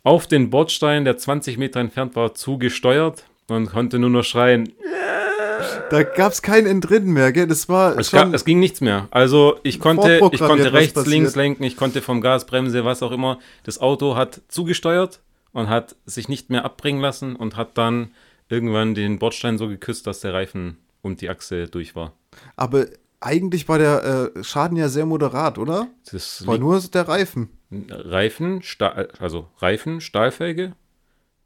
auf den Bordstein, der 20 Meter entfernt war, zugesteuert und konnte nur noch schreien. Da gab es kein Entrinnen mehr, gell? Das war Es, gab, es ging nichts mehr. Also ich konnte, ich konnte rechts, links lenken, ich konnte vom Gas, Bremse, was auch immer. Das Auto hat zugesteuert und hat sich nicht mehr abbringen lassen und hat dann irgendwann den Bordstein so geküsst, dass der Reifen und die Achse durch war. aber eigentlich war der äh, Schaden ja sehr moderat, oder? Das War nur der Reifen. Reifen, Stahl, also Reifen, Stahlfelge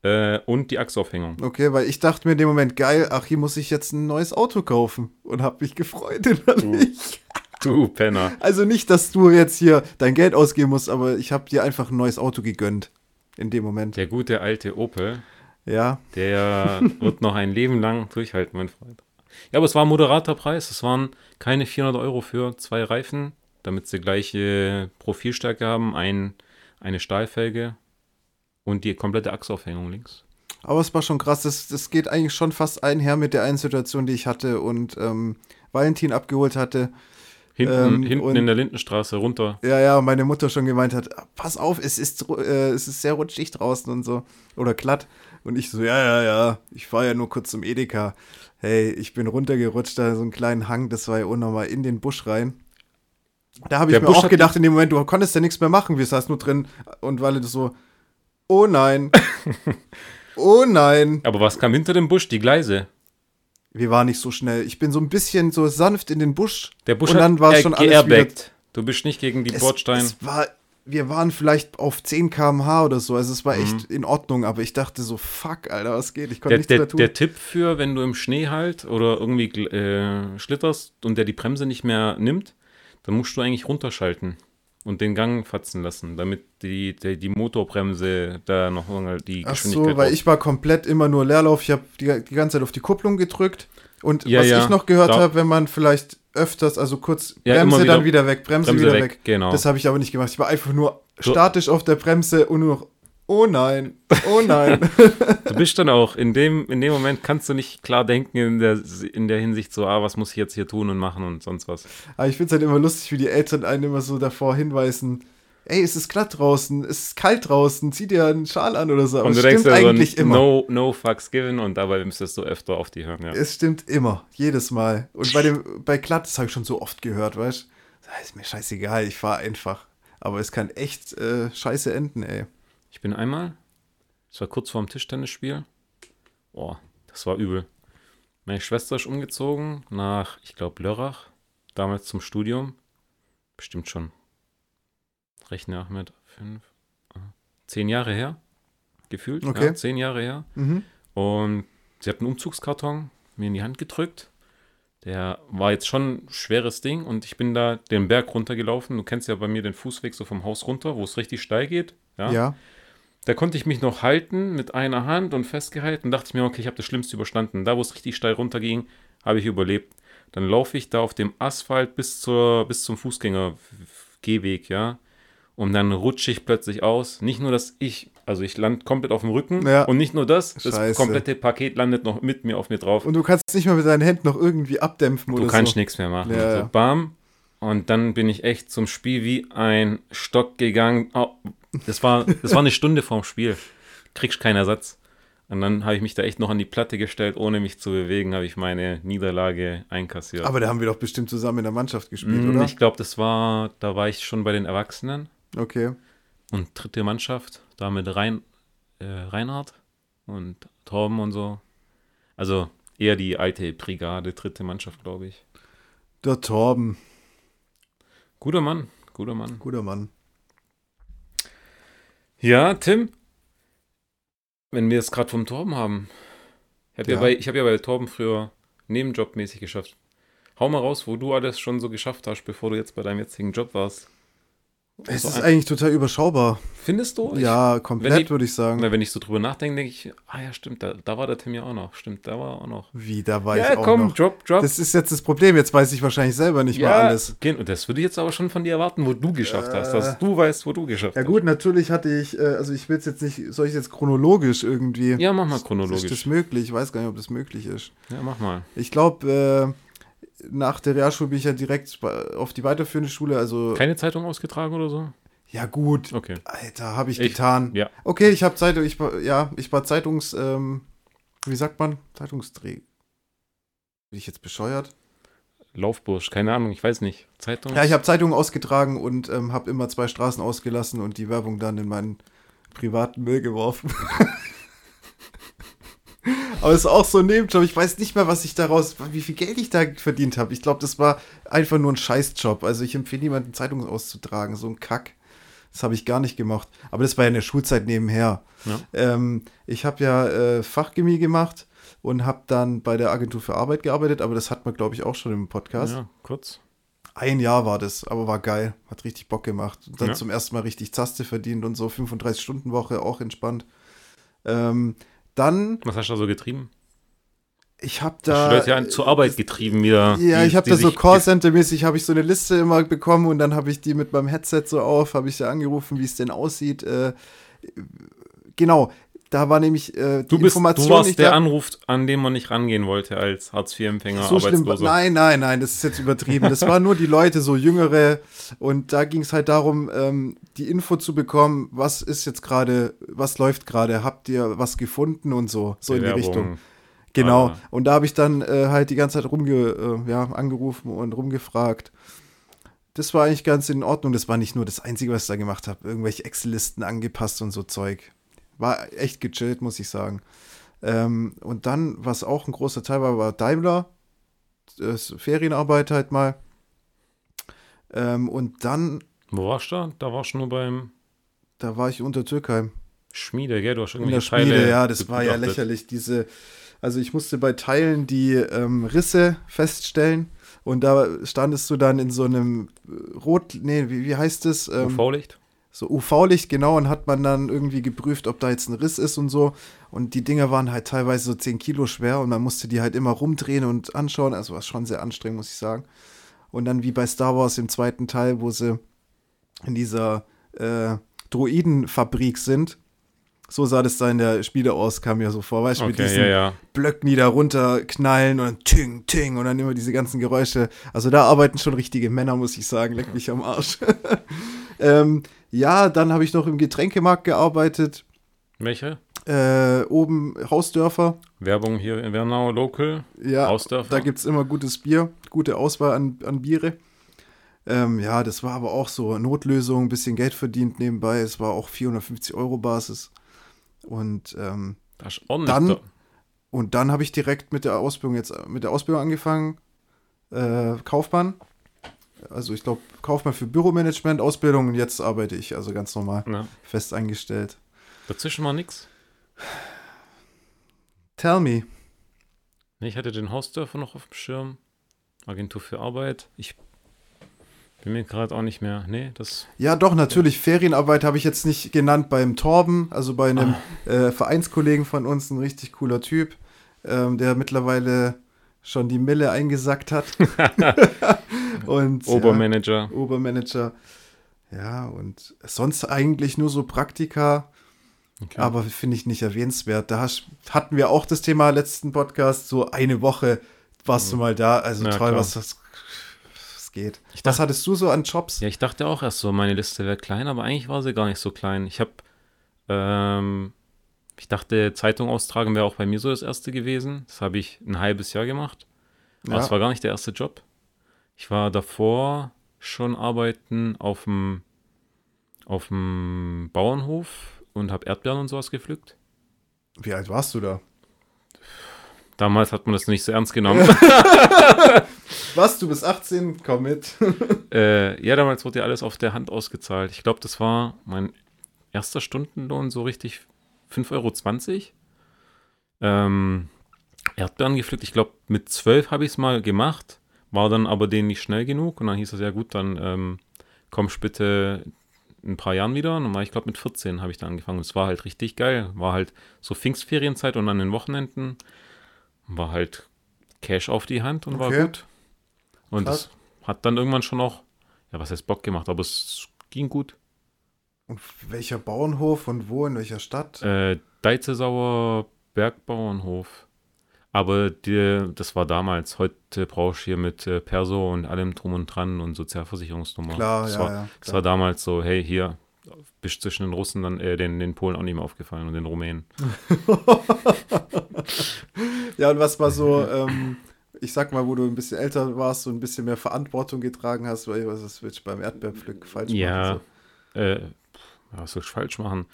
äh, und die Achsaufhängung. Okay, weil ich dachte mir in dem Moment, geil, ach, hier muss ich jetzt ein neues Auto kaufen. Und hab mich gefreut innerlich. Du Penner. Also nicht, dass du jetzt hier dein Geld ausgeben musst, aber ich habe dir einfach ein neues Auto gegönnt. In dem Moment. Der gute alte Opel, Ja. der wird noch ein Leben lang durchhalten, mein Freund. Ja, aber es war ein moderater Preis. Es waren keine 400 Euro für zwei Reifen, damit sie gleiche Profilstärke haben, ein, eine Stahlfelge und die komplette Achsaufhängung links. Aber es war schon krass. Das, das geht eigentlich schon fast einher mit der einen Situation, die ich hatte. Und ähm, Valentin abgeholt hatte. Hinten, Ähm, hinten und- in der Lindenstraße runter. Ja, ja, meine Mutter schon gemeint hat, pass auf, es ist, äh, es ist sehr rutschig draußen und so. Oder glatt. Und ich so, ja, ja, ja, ich fahre ja nur kurz zum Edeka. Hey, ich bin runtergerutscht, da so einen kleinen Hang, das war ja unnormal, in den Busch rein. Da habe ich Der mir Busch auch gedacht, in dem Moment, du konntest ja nichts mehr machen, wir saßen nur drin und weil das so, oh nein, oh nein. Aber was kam hinter dem Busch? Die Gleise. Wir waren nicht so schnell. Ich bin so ein bisschen so sanft in den Busch. Der Busch und dann war äh, schon alles wieder. Du bist nicht gegen die es, Bordsteine. es war, wir waren vielleicht auf 10 km/h oder so. Also es war echt in Ordnung, aber ich dachte so, fuck, Alter, was geht? Ich konnte Der, nichts der, mehr tun. der Tipp für, wenn du im Schnee halt oder irgendwie äh, schlitterst und der die Bremse nicht mehr nimmt, dann musst du eigentlich runterschalten und den Gang fatzen lassen, damit die, die, die Motorbremse da noch die Ach Geschwindigkeit so, weil ich war komplett immer nur Leerlauf. Ich habe die, die ganze Zeit auf die Kupplung gedrückt. Und Ja, was ja, ich noch gehört habe, wenn man vielleicht öfters, also kurz Ja, Bremse immer dann wieder- wieder weg, Bremse, Bremse wieder weg, weg. genau. Das habe ich aber nicht gemacht. Ich war einfach nur statisch auf der Bremse und nur noch, oh nein, oh nein. Du bist dann auch, in dem, in dem Moment kannst du nicht klar denken in der, in der Hinsicht so, ah, was muss ich jetzt hier tun und machen und sonst was. Aber ich finde es halt immer lustig, wie die Eltern einen immer so davor hinweisen, ey, es ist glatt draußen, es ist kalt draußen, zieh dir einen Schal an oder so. Aber und du denkst stimmt dir so, eigentlich immer. no, no fucks given und dabei müsstest du öfter auf die hören, ja. Es stimmt immer, jedes Mal. Und bei dem, bei glatt, das habe ich schon so oft gehört, weißt du? Ist mir scheißegal, ich fahre einfach. Aber es kann echt äh, scheiße enden, ey. Ich bin einmal, es war kurz vorm Tischtennisspiel. Boah, das war übel. Meine Schwester ist umgezogen nach, ich glaube, Lörrach, damals zum Studium. Bestimmt schon. Rechne Ahmed, fünf, äh, zehn Jahre her. Gefühlt. Okay. Ja, zehn Jahre her. Mhm. Und sie hat einen Umzugskarton mir in die Hand gedrückt. Der war jetzt schon ein schweres Ding und ich bin da den Berg runtergelaufen. Du kennst ja bei mir den Fußweg so vom Haus runter, wo es richtig steil geht. Ja. Ja. Da konnte ich mich noch halten mit einer Hand und festgehalten. Dachte ich mir, okay, ich habe das Schlimmste überstanden. Da, wo es richtig steil runterging, habe ich überlebt. Dann laufe ich da auf dem Asphalt bis, zur, bis zum Fußgänger-Gehweg, ja. Und dann rutsche ich plötzlich aus. Nicht nur, dass ich, also ich lande komplett auf dem Rücken. Ja. Und nicht nur das, das Scheiße. komplette Paket landet noch mit mir auf mir drauf. Und du kannst nicht mal mit deinen Händen noch irgendwie abdämpfen Du oder kannst so. nichts mehr machen. Ja, so, ja. bam. Und dann bin ich echt zum Spiel wie ein Stock gegangen. Oh, das, war, das war eine Stunde vorm Spiel. Kriegst keinen Ersatz. Und dann habe ich mich da echt noch an die Platte gestellt, ohne mich zu bewegen, habe ich meine Niederlage einkassiert. Aber da haben wir doch bestimmt zusammen in der Mannschaft gespielt, Mm, oder? Ich glaube, das war, da war ich schon bei den Erwachsenen Okay. und dritte Mannschaft, da mit Rein, äh, Reinhard und Torben und so. Also eher die alte Brigade, dritte Mannschaft, glaube ich. Der Torben, Guter Mann, guter Mann. guter Mann. Ja, Tim, wenn wir es gerade vom Torben haben. Ich habe ja. Ja. bei, ich hab ja bei Torben früher nebenjobmäßig geschafft. Hau mal raus, wo du alles schon so geschafft hast, bevor du jetzt bei deinem jetzigen Job warst. Es So ist eigentlich total überschaubar. Findest du? Ja, wenn komplett würde ich sagen. Na, wenn ich so drüber nachdenke, denke ich, ah ja, stimmt, da, da war der Tim ja auch noch. Stimmt, da war er auch noch. Wie, da war ja, ich auch komm, noch. Drop, Drop. Das ist jetzt das Problem. Jetzt weiß ich wahrscheinlich selber nicht ja, mal alles. gen- und das würde ich jetzt aber schon von dir erwarten, wo du geschafft hast. Äh. Dass du weißt, wo du geschafft Ja hast. gut, natürlich hatte ich, äh, also ich will es jetzt nicht, soll ich jetzt chronologisch irgendwie? Ja, mach mal Ist chronologisch. das möglich? Ich weiß gar nicht, ob das möglich ist. Ja, mach mal. Ich glaube, äh, nach der Realschule bin ich ja direkt auf die weiterführende Schule, also Keine Zeitung ausgetragen oder so? ja gut, Okay. Alter, habe ich, Ich- getan. ja. Okay, ich habe Zeitung, ich war, ja, ich war Zeitungs, ähm, wie sagt man, Zeitungsträger. Bin ich jetzt bescheuert? Laufbursch, keine Ahnung, ich weiß nicht. Zeitung? Ja, ich habe Zeitungen ausgetragen und ähm, habe immer zwei Straßen ausgelassen und die Werbung dann in meinen privaten Müll geworfen. Aber es ist auch so ein Nebenjob. Ich weiß nicht mehr, was ich daraus, wie viel Geld ich da verdient habe. Ich glaube, das war einfach nur ein Scheißjob. Also ich empfehle niemanden, Zeitungen auszutragen. So ein Kack. Das habe ich gar nicht gemacht. Aber das war ja in der Schulzeit nebenher. Ja. Ähm, ich habe ja äh, Fachchemie gemacht und habe dann bei der Agentur für Arbeit gearbeitet. Aber das hat man, glaube ich, auch schon im Podcast. Ja, kurz. Ein Jahr war das, aber war geil. Hat richtig Bock gemacht. Und dann Ja. zum ersten Mal richtig Zaste verdient und so 35-Stunden-Woche, auch entspannt. Ähm, dann, Was hast du da so getrieben? ich habe Hast du da. Leute ja zur Arbeit getrieben wieder. Ja, die- ich habe da so Callcenter-mäßig, habe ich so eine Liste immer bekommen und dann habe ich die mit meinem Headset so auf, habe ich sie angerufen, wie es denn aussieht. Äh, genau, da war nämlich äh, die Du, bist, du Information warst nicht der da. Anruf, an dem man nicht rangehen wollte als Hartz-IV-Empfänger, So schlimm. Nein, nein, nein, das ist jetzt übertrieben. Das waren nur die Leute, so jüngere. Und da ging es halt darum, ähm, die Info zu bekommen, was ist jetzt gerade, was läuft gerade, habt ihr was gefunden und so, so in die Bewerbung. Richtung. Genau. Ah. Und da habe ich dann äh, halt die ganze Zeit rumge, äh, ja, angerufen und rumgefragt. Das war eigentlich ganz in Ordnung. Das war nicht nur das Einzige, was ich da gemacht habe. Irgendwelche Excel-Listen angepasst und so Zeug. War echt gechillt, muss ich sagen. Ähm, und dann, was auch ein großer Teil war, war Daimler. Das Ferienarbeit halt mal. Ähm, und dann, Wo warst du da? Da warst du nur beim da war ich unter Türkheim. Schmiede, gell? Du hast In der irgendwelche Schmiede, Teile ja, das war ja lächerlich. Diese, also ich musste bei Teilen die ähm, Risse feststellen und da standest du dann in so einem äh, Rot, nee, wie, wie heißt es? Ähm, UV-Licht? So UV-Licht, genau, und hat man dann irgendwie geprüft, ob da jetzt ein Riss ist und so. Und die Dinger waren halt teilweise so 10 Kilo schwer und man musste die halt immer rumdrehen und anschauen. Also war schon sehr anstrengend, muss ich sagen. Und dann wie bei Star Wars im zweiten Teil, wo sie in dieser äh, Droidenfabrik sind. So sah das da in der Spiele aus, kam mir so vor. Weißt du, mit Okay, diesen ja, ja. Blöcken, die da runterknallen und dann ting, ting und dann immer diese ganzen Geräusche. Also da arbeiten schon richtige Männer, muss ich sagen. Leck mich am Arsch. ähm, ja, dann habe ich noch im Getränkemarkt gearbeitet. Welche? Äh, oben Hausdörfer. Werbung hier in Wernau, Local, Ja, Hausdörfer. da gibt es immer gutes Bier, gute Auswahl an, an Biere. Ähm, ja, das war aber auch so Notlösung, ein bisschen Geld verdient nebenbei. Es war auch 450 Euro Basis. Und ähm, Das ist ordentlich. Dann- da. Und dann habe ich direkt mit der Ausbildung jetzt mit der Ausbildung angefangen. Äh, Kaufmann. Also ich glaube, Kaufmann für Büromanagement, Ausbildung und jetzt arbeite ich also ganz normal, Ja. fest eingestellt. Dazwischen war nix. Tell me. Ich hatte den Hausdörfer noch auf dem Schirm. Agentur für Arbeit. Ich bin mir gerade auch nicht mehr. Nee, das. Ja, doch, natürlich. Ferienarbeit habe ich jetzt nicht genannt beim Torben, also bei einem Ah. äh, Vereinskollegen von uns, ein richtig cooler Typ, ähm, der mittlerweile schon die Mille eingesackt hat. und Obermanager. Ja, Obermanager. Ja, und sonst eigentlich nur so Praktika. Okay. Aber finde ich nicht erwähnenswert. Da hast, hatten wir auch das Thema letzten Podcast, so eine Woche warst du mal da. Also Ja, toll, klar. was das, geht. Ich was dachte- hattest du so an Jobs? Ja, ich dachte auch erst so, meine Liste wäre klein, aber eigentlich war sie gar nicht so klein. Ich habe, ähm, ich dachte, Zeitung austragen wäre auch bei mir so das erste gewesen. Das habe ich ein halbes Jahr gemacht. Aber Ja. es war gar nicht der erste Job. Ich war davor schon arbeiten auf dem, auf dem Bauernhof und habe Erdbeeren und sowas gepflückt. Wie alt warst du da? Damals hat man das nicht so ernst genommen. Was, du bist 18? Komm mit. äh, ja, damals wurde ja alles auf der Hand ausgezahlt. Ich glaube, das war mein erster Stundenlohn, so richtig 5,20 Euro. Ähm, Erdbeeren gepflückt. Ich glaube, mit 12 habe ich es mal gemacht, war dann aber denen nicht schnell genug. Und dann hieß es ja gut, dann ähm, kommst bitte in ein paar Jahren wieder. Und dann war ich glaube, mit 14 habe ich da angefangen. Es war halt richtig geil. War halt so Pfingstferienzeit und an den Wochenenden war halt Cash auf die Hand und war Okay. gut. Und Krass. es hat dann irgendwann schon auch, ja, was heißt Bock gemacht, aber es ging gut. Und welcher Bauernhof und wo, in welcher Stadt? Äh, Deizesauer Bergbauernhof. Aber die, das war damals. Heute brauchst du hier mit äh, Perso und allem drum und dran und Sozialversicherungsnummer. Klar, das ja, war, ja. Das Klar. war damals so, hey, hier, bist zwischen den Russen, dann, äh, den, den Polen auch nicht mehr aufgefallen und den Rumänen. Ja, und was war so, ähm, ich sag mal, wo du ein bisschen älter warst und ein bisschen mehr Verantwortung getragen hast, weil was ist willst du beim Erdbeerpflück falsch Ja, machen? äh, was soll ich falsch machen?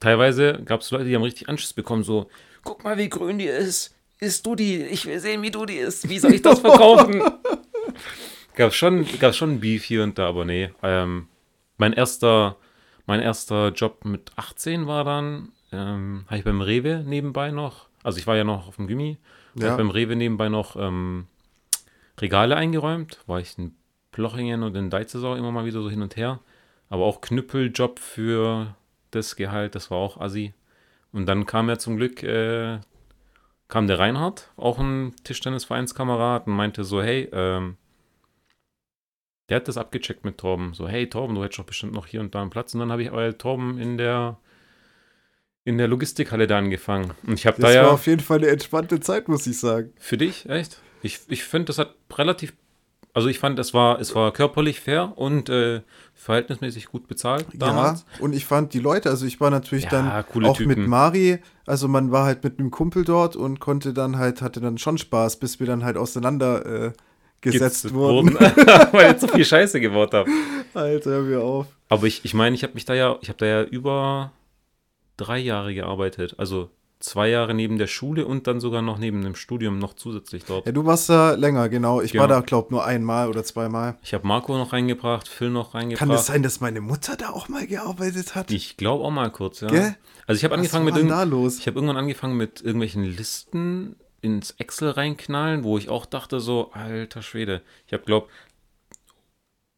Teilweise gab es Leute, die haben richtig Anschiss bekommen, so, guck mal, wie grün die ist. Isst du die? Ich will sehen, wie du die isst. Wie soll ich das verkaufen? gab schon, gab's schon Beef hier und da, aber nee. Ähm, mein erster, mein erster Job mit 18 war dann, ähm, habe ich beim Rewe nebenbei noch, also ich war ja noch auf dem Gymi, Ja. habe beim Rewe nebenbei noch ähm, Regale eingeräumt, war ich in Plochingen und in Deizesau immer mal wieder so hin und her. Aber auch Knüppeljob für das Gehalt, das war auch assi. Und dann kam ja zum Glück, äh, kam der Reinhard, auch ein Tischtennisvereinskamerad, und meinte so, hey, ähm, der hat das abgecheckt mit Torben. So, hey Torben, du hättest doch bestimmt noch hier und da einen Platz. Und dann habe ich aber Torben in der in der Logistikhalle da angefangen. Und ich habe Das da war ja. auf jeden Fall eine entspannte Zeit, muss ich sagen. Für dich, echt? Ich, ich finde, das hat relativ. Also ich fand, es war, es war körperlich fair und äh, verhältnismäßig gut bezahlt damals. Ja, und ich fand die Leute, also ich war natürlich Ja, dann auch mit Typen. Mari, also man war halt mit einem Kumpel dort und konnte dann halt, hatte dann schon Spaß, bis wir dann halt auseinander äh, gesetzt Gez- wurden. weil ich so viel Scheiße gebaut habe. Alter, hör mir auf. Aber ich, ich meine, ich habe mich da ja, ich habe da ja über drei Jahre gearbeitet. Also zwei Jahre neben der Schule und dann sogar noch neben dem Studium noch zusätzlich dort. Ja, du warst da länger, genau. Ich war Genau. da, glaub, nur einmal oder zweimal. Ich habe Marco noch reingebracht, Phil noch reingebracht. Kann es sein, dass meine Mutter da auch mal gearbeitet hat? Ich glaube auch mal kurz, ja. Gell? Also ich habe angefangen mit war da los? Ich habe irgendwann angefangen mit irgendwelchen Listen ins Excel reinknallen, wo ich auch dachte so, alter Schwede. Ich habe glaube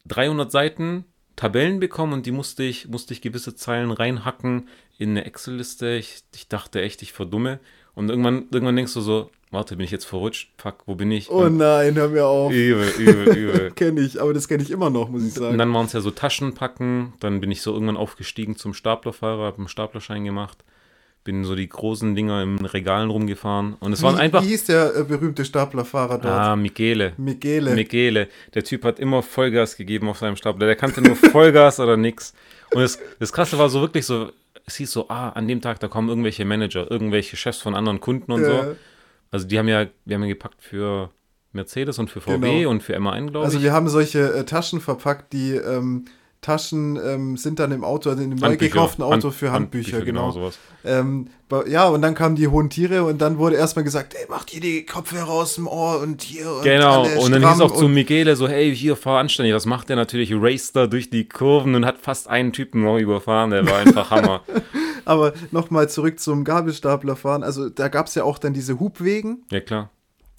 300 Seiten Tabellen bekommen und die musste ich musste ich gewisse Zeilen reinhacken in eine Excel-Liste. Ich, ich dachte echt, ich verdumme und irgendwann irgendwann denkst du so, warte, bin ich jetzt verrutscht? Fuck, wo bin ich? Oh Und nein, hör mir auf. übel, übel, übel. Kenne ich, aber das kenne ich immer noch, muss ich Und sagen. dann waren es ja so Taschenpacken. Dann bin ich so irgendwann aufgestiegen zum Staplerfahrer, habe einen Staplerschein gemacht. Bin so die großen Dinger im Regalen rumgefahren. Und es waren wie, einfach. wie hieß der äh, berühmte Staplerfahrer dort? Ah, Michele. Michele. Michele. Der Typ hat immer Vollgas gegeben auf seinem Stapler. Der kannte nur Vollgas oder nix. Und das, das Krasse war so wirklich so, es hieß so, ah, an dem Tag, da kommen irgendwelche Manager, irgendwelche Chefs von anderen Kunden und Äh, so. Also die haben ja, wir haben ja gepackt für Mercedes und für VW Genau. und für MAN, glaube Also ich. wir haben solche äh, Taschen verpackt, die ähm, Taschen ähm, sind dann im Auto, also in dem neu Handbücher. gekauften Auto Hand- für Handbücher, genau. sowas. Ähm, ja, und dann kamen die hohen Tiere und dann wurde erstmal gesagt, ey, macht hier die Kopfhörer aus dem Ohr und hier und Genau, und dann hieß auch zu Michele so, hey, hier, fahr anständig. Was macht der natürlich? Raced da durch die Kurven und hat fast einen Typen noch überfahren. Der war einfach Hammer. Aber nochmal zurück zum Gabelstaplerfahren. Also da gab es ja auch dann diese Hubwegen Ja, klar.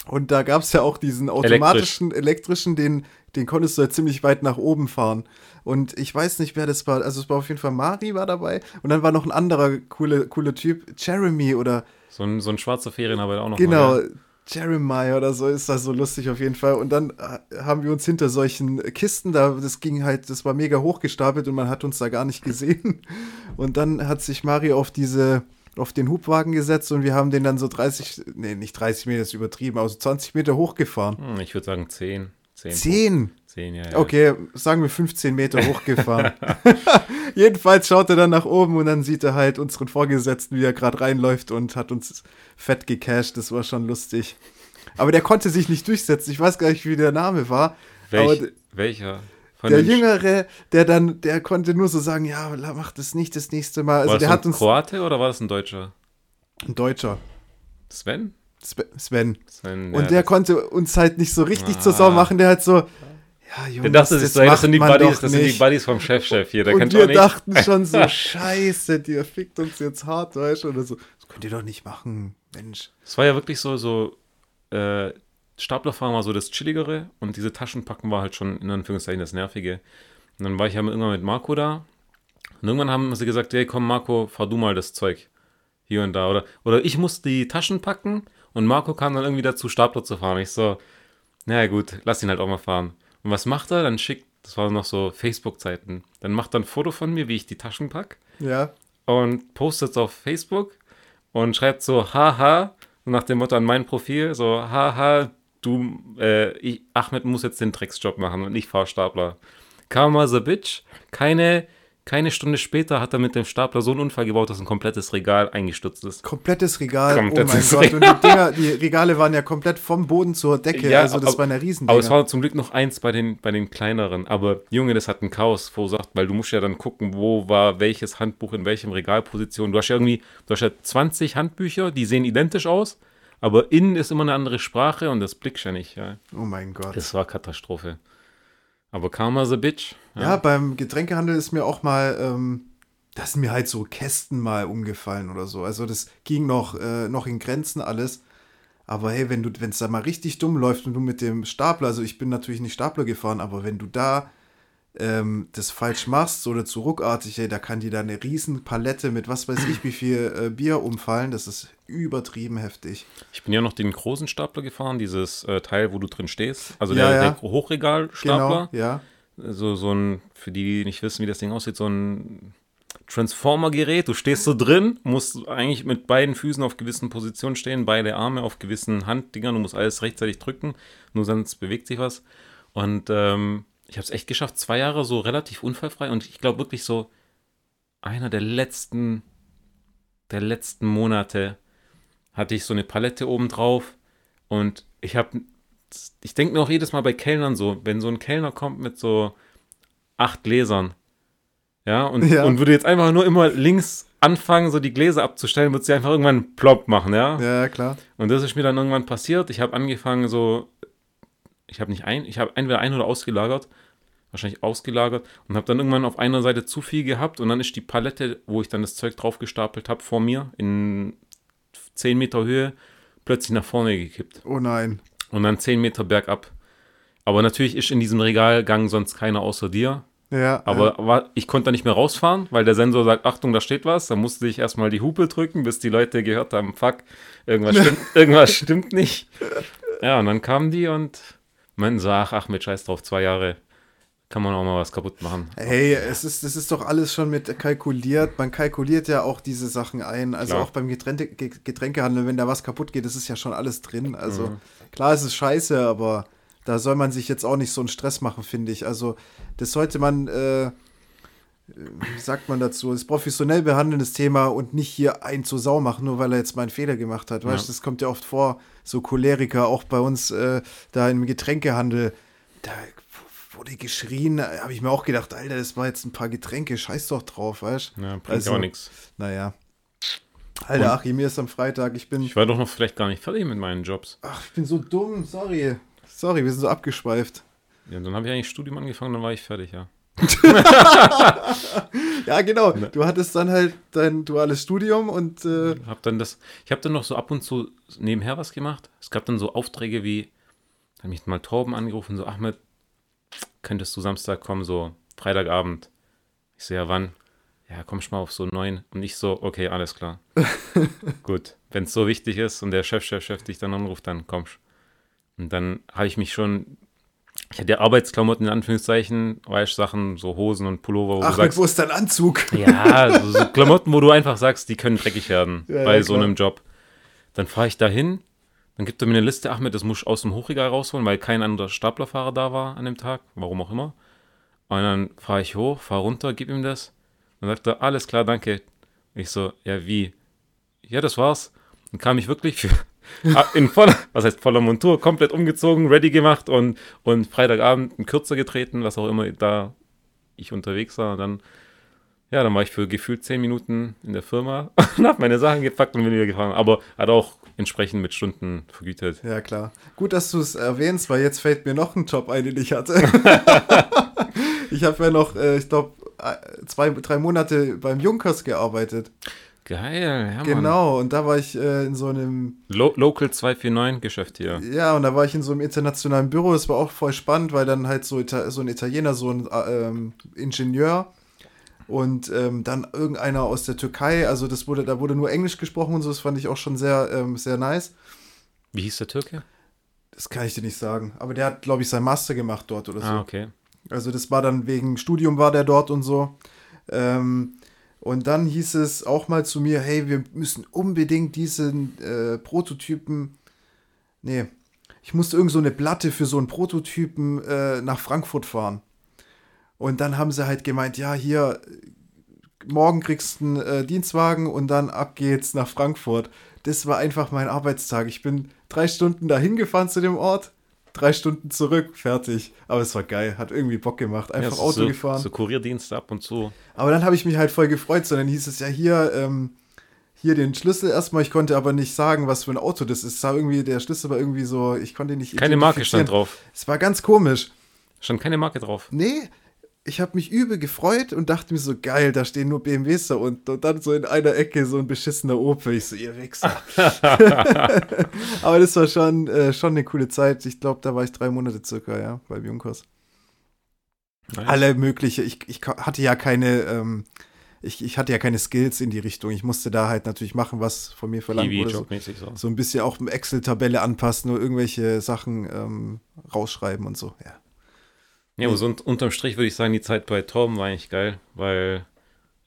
Und da gab es ja auch diesen automatischen, elektrischen, den, den konntest du ja ziemlich weit nach oben fahren. Und ich weiß nicht, wer das war. Also es war auf jeden Fall Mari war dabei und dann war noch ein anderer coole, cooler Typ, Jeremy oder So ein, so ein schwarzer Ferienarbeiter auch noch Genau, mal. Jeremiah oder so ist das so lustig auf jeden Fall. Und dann äh, haben wir uns hinter solchen Kisten da, das ging halt, das war mega hochgestapelt und man hat uns da gar nicht gesehen. Und dann hat sich Mario auf diese, auf den Hubwagen gesetzt und wir haben den dann so 30, nee, nicht 30 Meter, ist übertrieben, also 20 Meter hochgefahren. Hm, ich würde sagen 10. 10. 10? 10, ja, ja. Okay, sagen wir 15 Meter hochgefahren. Jedenfalls schaut er dann nach oben und dann sieht er halt unseren Vorgesetzten, wie er gerade reinläuft und hat uns fett gecasht. Das war schon lustig. Aber der konnte sich nicht durchsetzen. Ich weiß gar nicht, wie der Name war. Welch, aber welcher? Der Jüngere, der dann, der konnte nur so sagen, ja, mach das nicht das nächste Mal. Also war das der ein hat uns Kroate oder war das ein Deutscher? ein Deutscher, Sven? Sven. Sven Und ja, der das- konnte uns halt nicht so richtig Ah. zur Sau machen. Der halt so, ja, Jungs, Der dachte sich so, das sind die Buddies, das sind die. Buddies vom Chef-Chef hier. Der und wir dachten schon so, scheiße, der fickt uns jetzt hart, weißt du? Oder so, das könnt ihr doch nicht machen, Mensch. Es war ja wirklich so, so, äh, Staplerfahren war so das Chilligere und diese Taschenpacken war halt schon in Anführungszeichen das Nervige. Und dann war ich ja irgendwann mit Marco da und irgendwann haben sie gesagt, hey komm Marco, fahr du mal das Zeug hier und da. Oder, oder ich musste die Taschen packen und Marco kam dann irgendwie dazu, Stapler zu fahren. Ich so, naja gut, lass ihn halt auch mal fahren. Und was macht er? Dann schickt, das war noch so Facebook-Zeiten, dann macht er ein Foto von mir, wie ich die Taschen pack Ja, und postet es auf Facebook und schreibt so, haha, nach dem Motto an mein Profil, so, haha, du, äh, ich, Ahmed muss jetzt den Drecksjob machen und ich fahr Stapler. Karma the bitch, keine, keine Stunde später hat er mit dem Stapler so einen Unfall gebaut, dass ein komplettes Regal eingestürzt ist. komplettes Regal. Komplettes oh mein Gott. Und die, Dinger, die Regale waren ja komplett vom Boden zur Decke. Ja, also das aber- war eine Riesending. Aber es war zum Glück noch eins bei den, bei den kleineren. Aber Junge, das hat ein Chaos verursacht, weil du musst ja dann gucken, wo war welches Handbuch in welchem Regalposition. Du hast ja irgendwie, du hast ja 20 Handbücher, die sehen identisch aus, aber innen ist immer eine andere Sprache und das blickst ja nicht. Ja. oh mein Gott. Das war Katastrophe. Aber Karma the Bitch. Ja, beim Getränkehandel ist mir auch mal, ähm, da sind mir halt so Kästen mal umgefallen oder so. Also das ging noch, äh, noch in Grenzen alles. Aber hey, wenn du, wenn es da mal richtig dumm läuft und du mit dem Stapler, also ich bin natürlich nicht Stapler gefahren, aber wenn du da ähm, das falsch machst oder zu ruckartig, ey, da kann dir da eine riesen Palette mit was weiß ich wie viel äh, Bier umfallen. Das ist übertrieben heftig. Ich bin ja noch den großen Stapler gefahren, dieses äh, Teil, wo du drin stehst. Also Ja, der, ja. der Hochregalstapler. Genau, ja. so, so ein, für die, die nicht wissen, wie das Ding aussieht, so ein Transformer-Gerät. Du stehst so drin, musst eigentlich mit beiden Füßen auf gewissen Positionen stehen, beide Arme auf gewissen Handdingern. Du musst alles rechtzeitig drücken, nur sonst bewegt sich was. Und ähm, ich habe es echt geschafft, zwei Jahre so relativ unfallfrei. Und ich glaube wirklich so einer der letzten, der letzten Monate hatte ich so eine Palette oben drauf. Und ich habe, ich denke mir auch jedes Mal bei Kellnern so, wenn so ein Kellner kommt mit so acht Gläsern ja, und, Ja. und würde jetzt einfach nur immer links anfangen, so die Gläser abzustellen, wird sie einfach irgendwann plopp machen, ja? Ja, klar. Und das ist mir dann irgendwann passiert. Ich habe angefangen so, ich habe nicht ein, ich habe entweder ein- oder ausgelagert, wahrscheinlich ausgelagert und habe dann irgendwann auf einer Seite zu viel gehabt und dann ist die Palette, wo ich dann das Zeug drauf gestapelt habe, vor mir in 10 Meter Höhe plötzlich nach vorne gekippt Oh nein. und dann 10 Meter bergab. Aber natürlich ist in diesem Regalgang sonst keiner außer dir. Ja. Aber war, ich konnte da nicht mehr rausfahren, weil der Sensor sagt, Achtung, da steht was. Da musste ich erstmal die Hupe drücken, bis die Leute gehört haben, fuck, irgendwas stimmt, irgendwas stimmt nicht. Ja, und dann kamen die und meinten so, ach, ach, mit Scheiß drauf, zwei Jahre kann man auch mal was kaputt machen. Hey, es ist, das ist doch alles schon mit kalkuliert. Man kalkuliert ja auch diese Sachen ein. Also Klar. auch beim Getränke, Ge- Getränkehandel, wenn da was kaputt geht, das ist ja schon alles drin. Also Mhm. klar, es ist scheiße, aber da soll man sich jetzt auch nicht so einen Stress machen, finde ich. Also das sollte man, äh, wie sagt man dazu, das professionell behandeln, das Thema und nicht hier ein zur Sau machen, nur weil er jetzt mal einen Fehler gemacht hat. Weißt du, Ja. das kommt ja oft vor, so Choleriker, auch bei uns äh, da im Getränkehandel. Da wurde geschrien, habe ich mir auch gedacht, Alter, das war jetzt ein paar Getränke, scheiß doch drauf, weißt du? Ja, bringt Also- auch nichts. Naja. Alter, Achim, mir ist am Freitag, ich bin, Ich war doch noch vielleicht gar nicht fertig mit meinen Jobs. ach, ich bin so dumm, sorry. Sorry, wir sind so abgeschweift. Ja, dann habe ich eigentlich Studium angefangen, dann war ich fertig, ja. Ja, genau. Ne. Du hattest dann halt dein duales Studium und äh, Hab dann das, ich habe dann noch so ab und zu nebenher was gemacht. Es gab dann so Aufträge wie, hat mich mal Torben angerufen, so Ahmed, könntest du Samstag kommen, so Freitagabend. Ich so, ja, wann? Ja, kommst mal auf so neun. Und ich so, okay, alles klar. Gut, wenn es so wichtig ist und der Chef, Chef, Chef dich dann anruft, dann kommst. Und dann habe ich mich schon, ich hatte ja Arbeitsklamotten in Anführungszeichen, weißt Sachen, so Hosen und Pullover, wo du ach, sagst, wo ist dein Anzug? ja, so, so Klamotten, wo du einfach sagst, die können dreckig werden Ja, bei ja, so klar. einem Job. Dann fahre ich da hin, dann gibt er mir eine Liste, Ahmed, das muss ich aus dem Hochregal rausholen, weil kein anderer Staplerfahrer da war an dem Tag, warum auch immer. Und dann fahre ich hoch, fahre runter, gib ihm das. Dann sagt er, alles klar, danke. Ich so, ja, wie? Ja, das war's. Dann kam ich wirklich für, in voller, was heißt voller Montur, komplett umgezogen, ready gemacht und, und Freitagabend einen Kürzer getreten, was auch immer da ich unterwegs war. Und dann, ja, dann war ich für gefühlt zehn Minuten in der Firma und habe meine Sachen gepackt und bin wieder gefahren. Aber hat auch entsprechend mit Stunden vergütet. Ja, klar. Gut, dass du es erwähnst, weil jetzt fällt mir noch ein Job ein, den ich hatte. ich habe ja noch, äh, ich glaube, zwei, drei Monate beim Junkers gearbeitet. Geil, ja, Mann. Genau, und da war ich äh, in so einem Lo Local 249 Geschäft hier. Ja, und da war ich in so einem internationalen Büro. Das war auch voll spannend, weil dann halt so, Ita so ein Italiener, so ein äh, ähm, Ingenieur und ähm, dann irgendeiner aus der Türkei. Also das wurde, da wurde nur Englisch gesprochen und so. Das fand ich auch schon sehr, ähm, sehr nice. Wie hieß der Türke? Das kann ich dir nicht sagen. Aber der hat, glaube ich, sein Master gemacht dort oder so. Ah, okay. Also das war dann wegen Studium war der dort und so. Ähm, und dann hieß es auch mal zu mir, hey, wir müssen unbedingt diesen äh, Prototypen, nee, ich musste irgend so eine Platte für so einen Prototypen äh, nach Frankfurt fahren. Und dann haben sie halt gemeint, ja, hier, morgen kriegst du einen äh, Dienstwagen und dann ab geht's nach Frankfurt. Das war einfach mein Arbeitstag. Ich bin drei Stunden dahin gefahren zu dem Ort, drei Stunden zurück, fertig. Aber es war geil, hat irgendwie Bock gemacht. Einfach Ja, Auto so, gefahren. So Kurierdienste ab und zu. Aber dann habe ich mich halt voll gefreut, sondern hieß es ja hier, ähm, hier den Schlüssel erstmal. Ich konnte aber nicht sagen, was für ein Auto das ist. Es war irgendwie, der Schlüssel war irgendwie so, ich konnte nicht Keine Marke stand drauf. Es war ganz komisch. Stand keine Marke drauf. Nee, ich habe mich übel gefreut und dachte mir so, geil, da stehen nur BMWs da unten. Und dann so in einer Ecke so ein beschissener Opel. Ich so, ihr Wichser. aber das war schon, äh, schon eine coole Zeit. Ich glaube, da war ich drei Monate circa, ja, beim Junkers. Nice. Alle mögliche. Ich, ich hatte ja keine, ähm, ich, ich hatte ja keine Skills in die Richtung. Ich musste da halt natürlich machen, was von mir verlangt wurde. So, so. so ein bisschen auch eine Excel-Tabelle anpassen, nur irgendwelche Sachen ähm, rausschreiben und so. Ja. Ja, aber so un unterm Strich würde ich sagen, die Zeit bei Torben war eigentlich geil, weil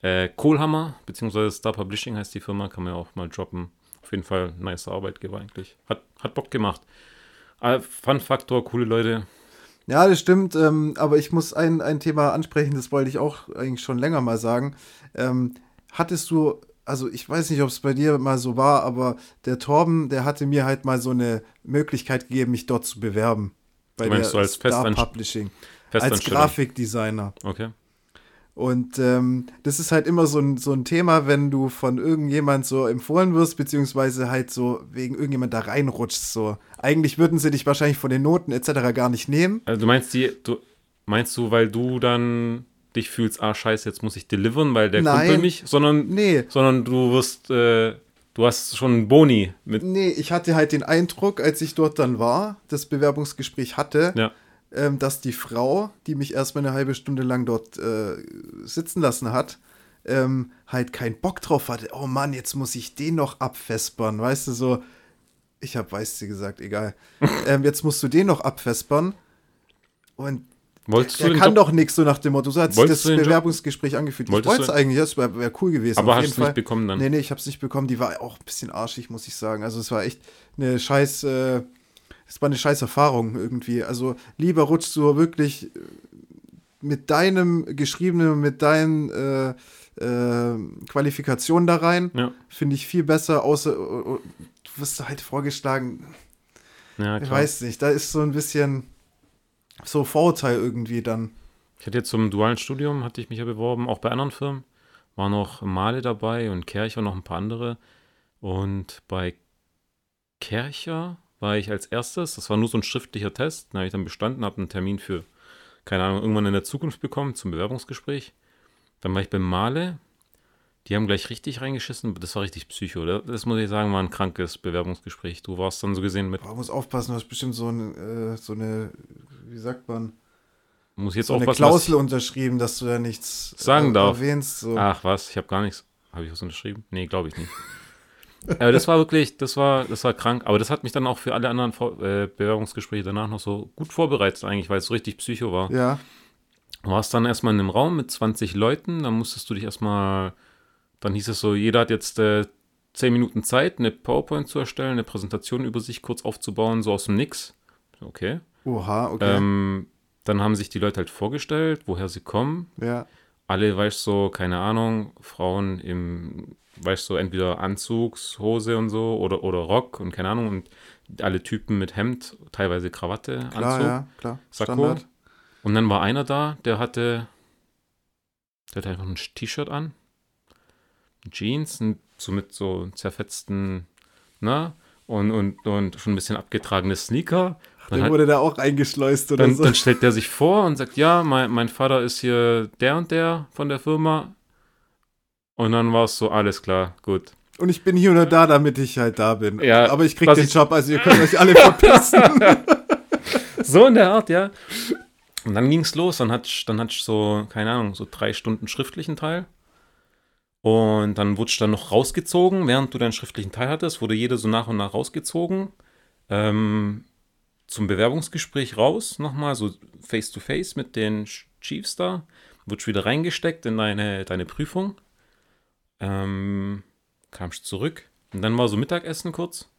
Äh, Kohlhammer, beziehungsweise Star Publishing heißt die Firma, kann man ja auch mal droppen. Auf jeden Fall nice Arbeitgeber eigentlich. Hat, hat Bock gemacht. Äh, Fun-Faktor, coole Leute. Ja, das stimmt, ähm, aber ich muss ein, ein Thema ansprechen, das wollte ich auch eigentlich schon länger mal sagen. Ähm, hattest du, also ich weiß nicht, ob es bei dir mal so war, aber der Torben, der hatte mir halt mal so eine Möglichkeit gegeben, mich dort zu bewerben. Bei Du meinst der so als Star Publishing. Als. Grafikdesigner. Okay. Und ähm, das ist halt immer so ein, so ein Thema, wenn du von irgendjemand so empfohlen wirst, beziehungsweise halt so wegen irgendjemand da reinrutschst. So. Eigentlich würden sie dich wahrscheinlich von den Noten etc. gar nicht nehmen. Also du meinst die, du meinst du, weil du dann dich fühlst, ah scheiße, jetzt muss ich delivern, weil der Nein. Kumpel mich, sondern, Nee. sondern du wirst, äh, du hast schon einen Boni mit. Nee, ich hatte halt den Eindruck, als ich dort dann war, das Bewerbungsgespräch hatte, Ja. Ähm, dass die Frau, die mich erstmal eine halbe Stunde lang dort äh, sitzen lassen hat, ähm, halt keinen Bock drauf hatte. Oh Mann, jetzt muss ich den noch abvespern. Weißt du, so, ich habe weiß sie gesagt, egal. ähm, jetzt musst du den noch abvespern. Und Wolltest der du kann Job, doch nichts so nach dem Motto. So hat das du den Job- Bewerbungsgespräch angefühlt. Ich wollte es du- eigentlich, das wäre wär cool gewesen. aber hast du es nicht bekommen dann? Nee, nee, ich habe es nicht bekommen. Die war auch ein bisschen arschig, muss ich sagen. Also es war echt eine scheiß, äh, es war eine scheiß Erfahrung irgendwie. Also lieber rutschst du wirklich äh, mit deinem geschriebenen, mit deinen äh, äh, Qualifikationen da rein. Ja, Finde ich viel besser, außer äh, äh, du wirst halt vorgeschlagen. ja Ich weiß nicht, da ist so ein bisschen so Vorurteil irgendwie dann. Ich hatte jetzt zum dualen Studium, hatte ich mich ja beworben, auch bei anderen Firmen. War noch Male dabei und Kercher und noch ein paar andere. Und bei Kercher war ich als erstes, das war nur so ein schriftlicher Test, den habe ich dann bestanden, habe einen Termin für, keine Ahnung, irgendwann in der Zukunft bekommen zum Bewerbungsgespräch. Dann war ich bei Male, die haben gleich richtig reingeschissen, das war richtig Psycho. Das, das muss ich sagen, war ein krankes Bewerbungsgespräch. Du warst dann so gesehen mit, Man muss aufpassen, du hast bestimmt so, ein, äh, so eine, wie sagt man, muss jetzt so eine Klausel unterschrieben, dass du da nichts Sagen äh, darf. Erwähnst. So. Ach was, ich habe gar nichts. Habe ich was unterschrieben? Nee, glaube ich nicht. Aber das war wirklich, das war, das war krank. Aber das hat mich dann auch für alle anderen Vor äh, Bewerbungsgespräche danach noch so gut vorbereitet eigentlich, weil es so richtig Psycho war. Ja, Du warst dann erstmal in einem Raum mit 20 Leuten, dann musstest du dich erstmal, dann hieß es so, jeder hat jetzt äh, 10 Minuten Zeit, eine PowerPoint zu erstellen, eine Präsentation über sich kurz aufzubauen, so aus dem Nix. Okay. oha, okay. Ähm, dann haben sich die Leute halt vorgestellt, woher sie kommen, ja, alle, weißt du, so, keine Ahnung, Frauen im, weißt du, so, entweder Anzugshose und so oder, oder Rock und keine Ahnung und alle Typen mit Hemd, teilweise Krawatte, klar, Anzug. ja, klar. Sakko. Und dann war einer da, der hatte, der hatte einfach ein T-Shirt an, Jeans, und so mit so zerfetzten, na, und, und, und schon ein bisschen abgetragene Sneaker. Dann Dann wurde der auch eingeschleust oder dann, so. dann stellt der sich vor und sagt, ja, mein, mein Vater ist hier der und der von der Firma. Und dann war es so, alles klar, gut. Und ich bin hier nur da, damit ich halt da bin. Ja, Aber ich krieg den ich- Job, also ihr könnt euch alle verpissen. So in der Art, ja. Und dann ging es los, dann hatte ich, dann hatte ich so, keine Ahnung, so drei Stunden schriftlichen Teil. Und dann wurde ich dann noch rausgezogen, während du deinen schriftlichen Teil hattest, wurde jeder so nach und nach rausgezogen. Ähm, zum Bewerbungsgespräch raus, nochmal, so face to face mit den Chiefs da. Wurde wieder reingesteckt in deine, deine Prüfung. Ähm, kamst zurück. Und dann war so Mittagessen kurz.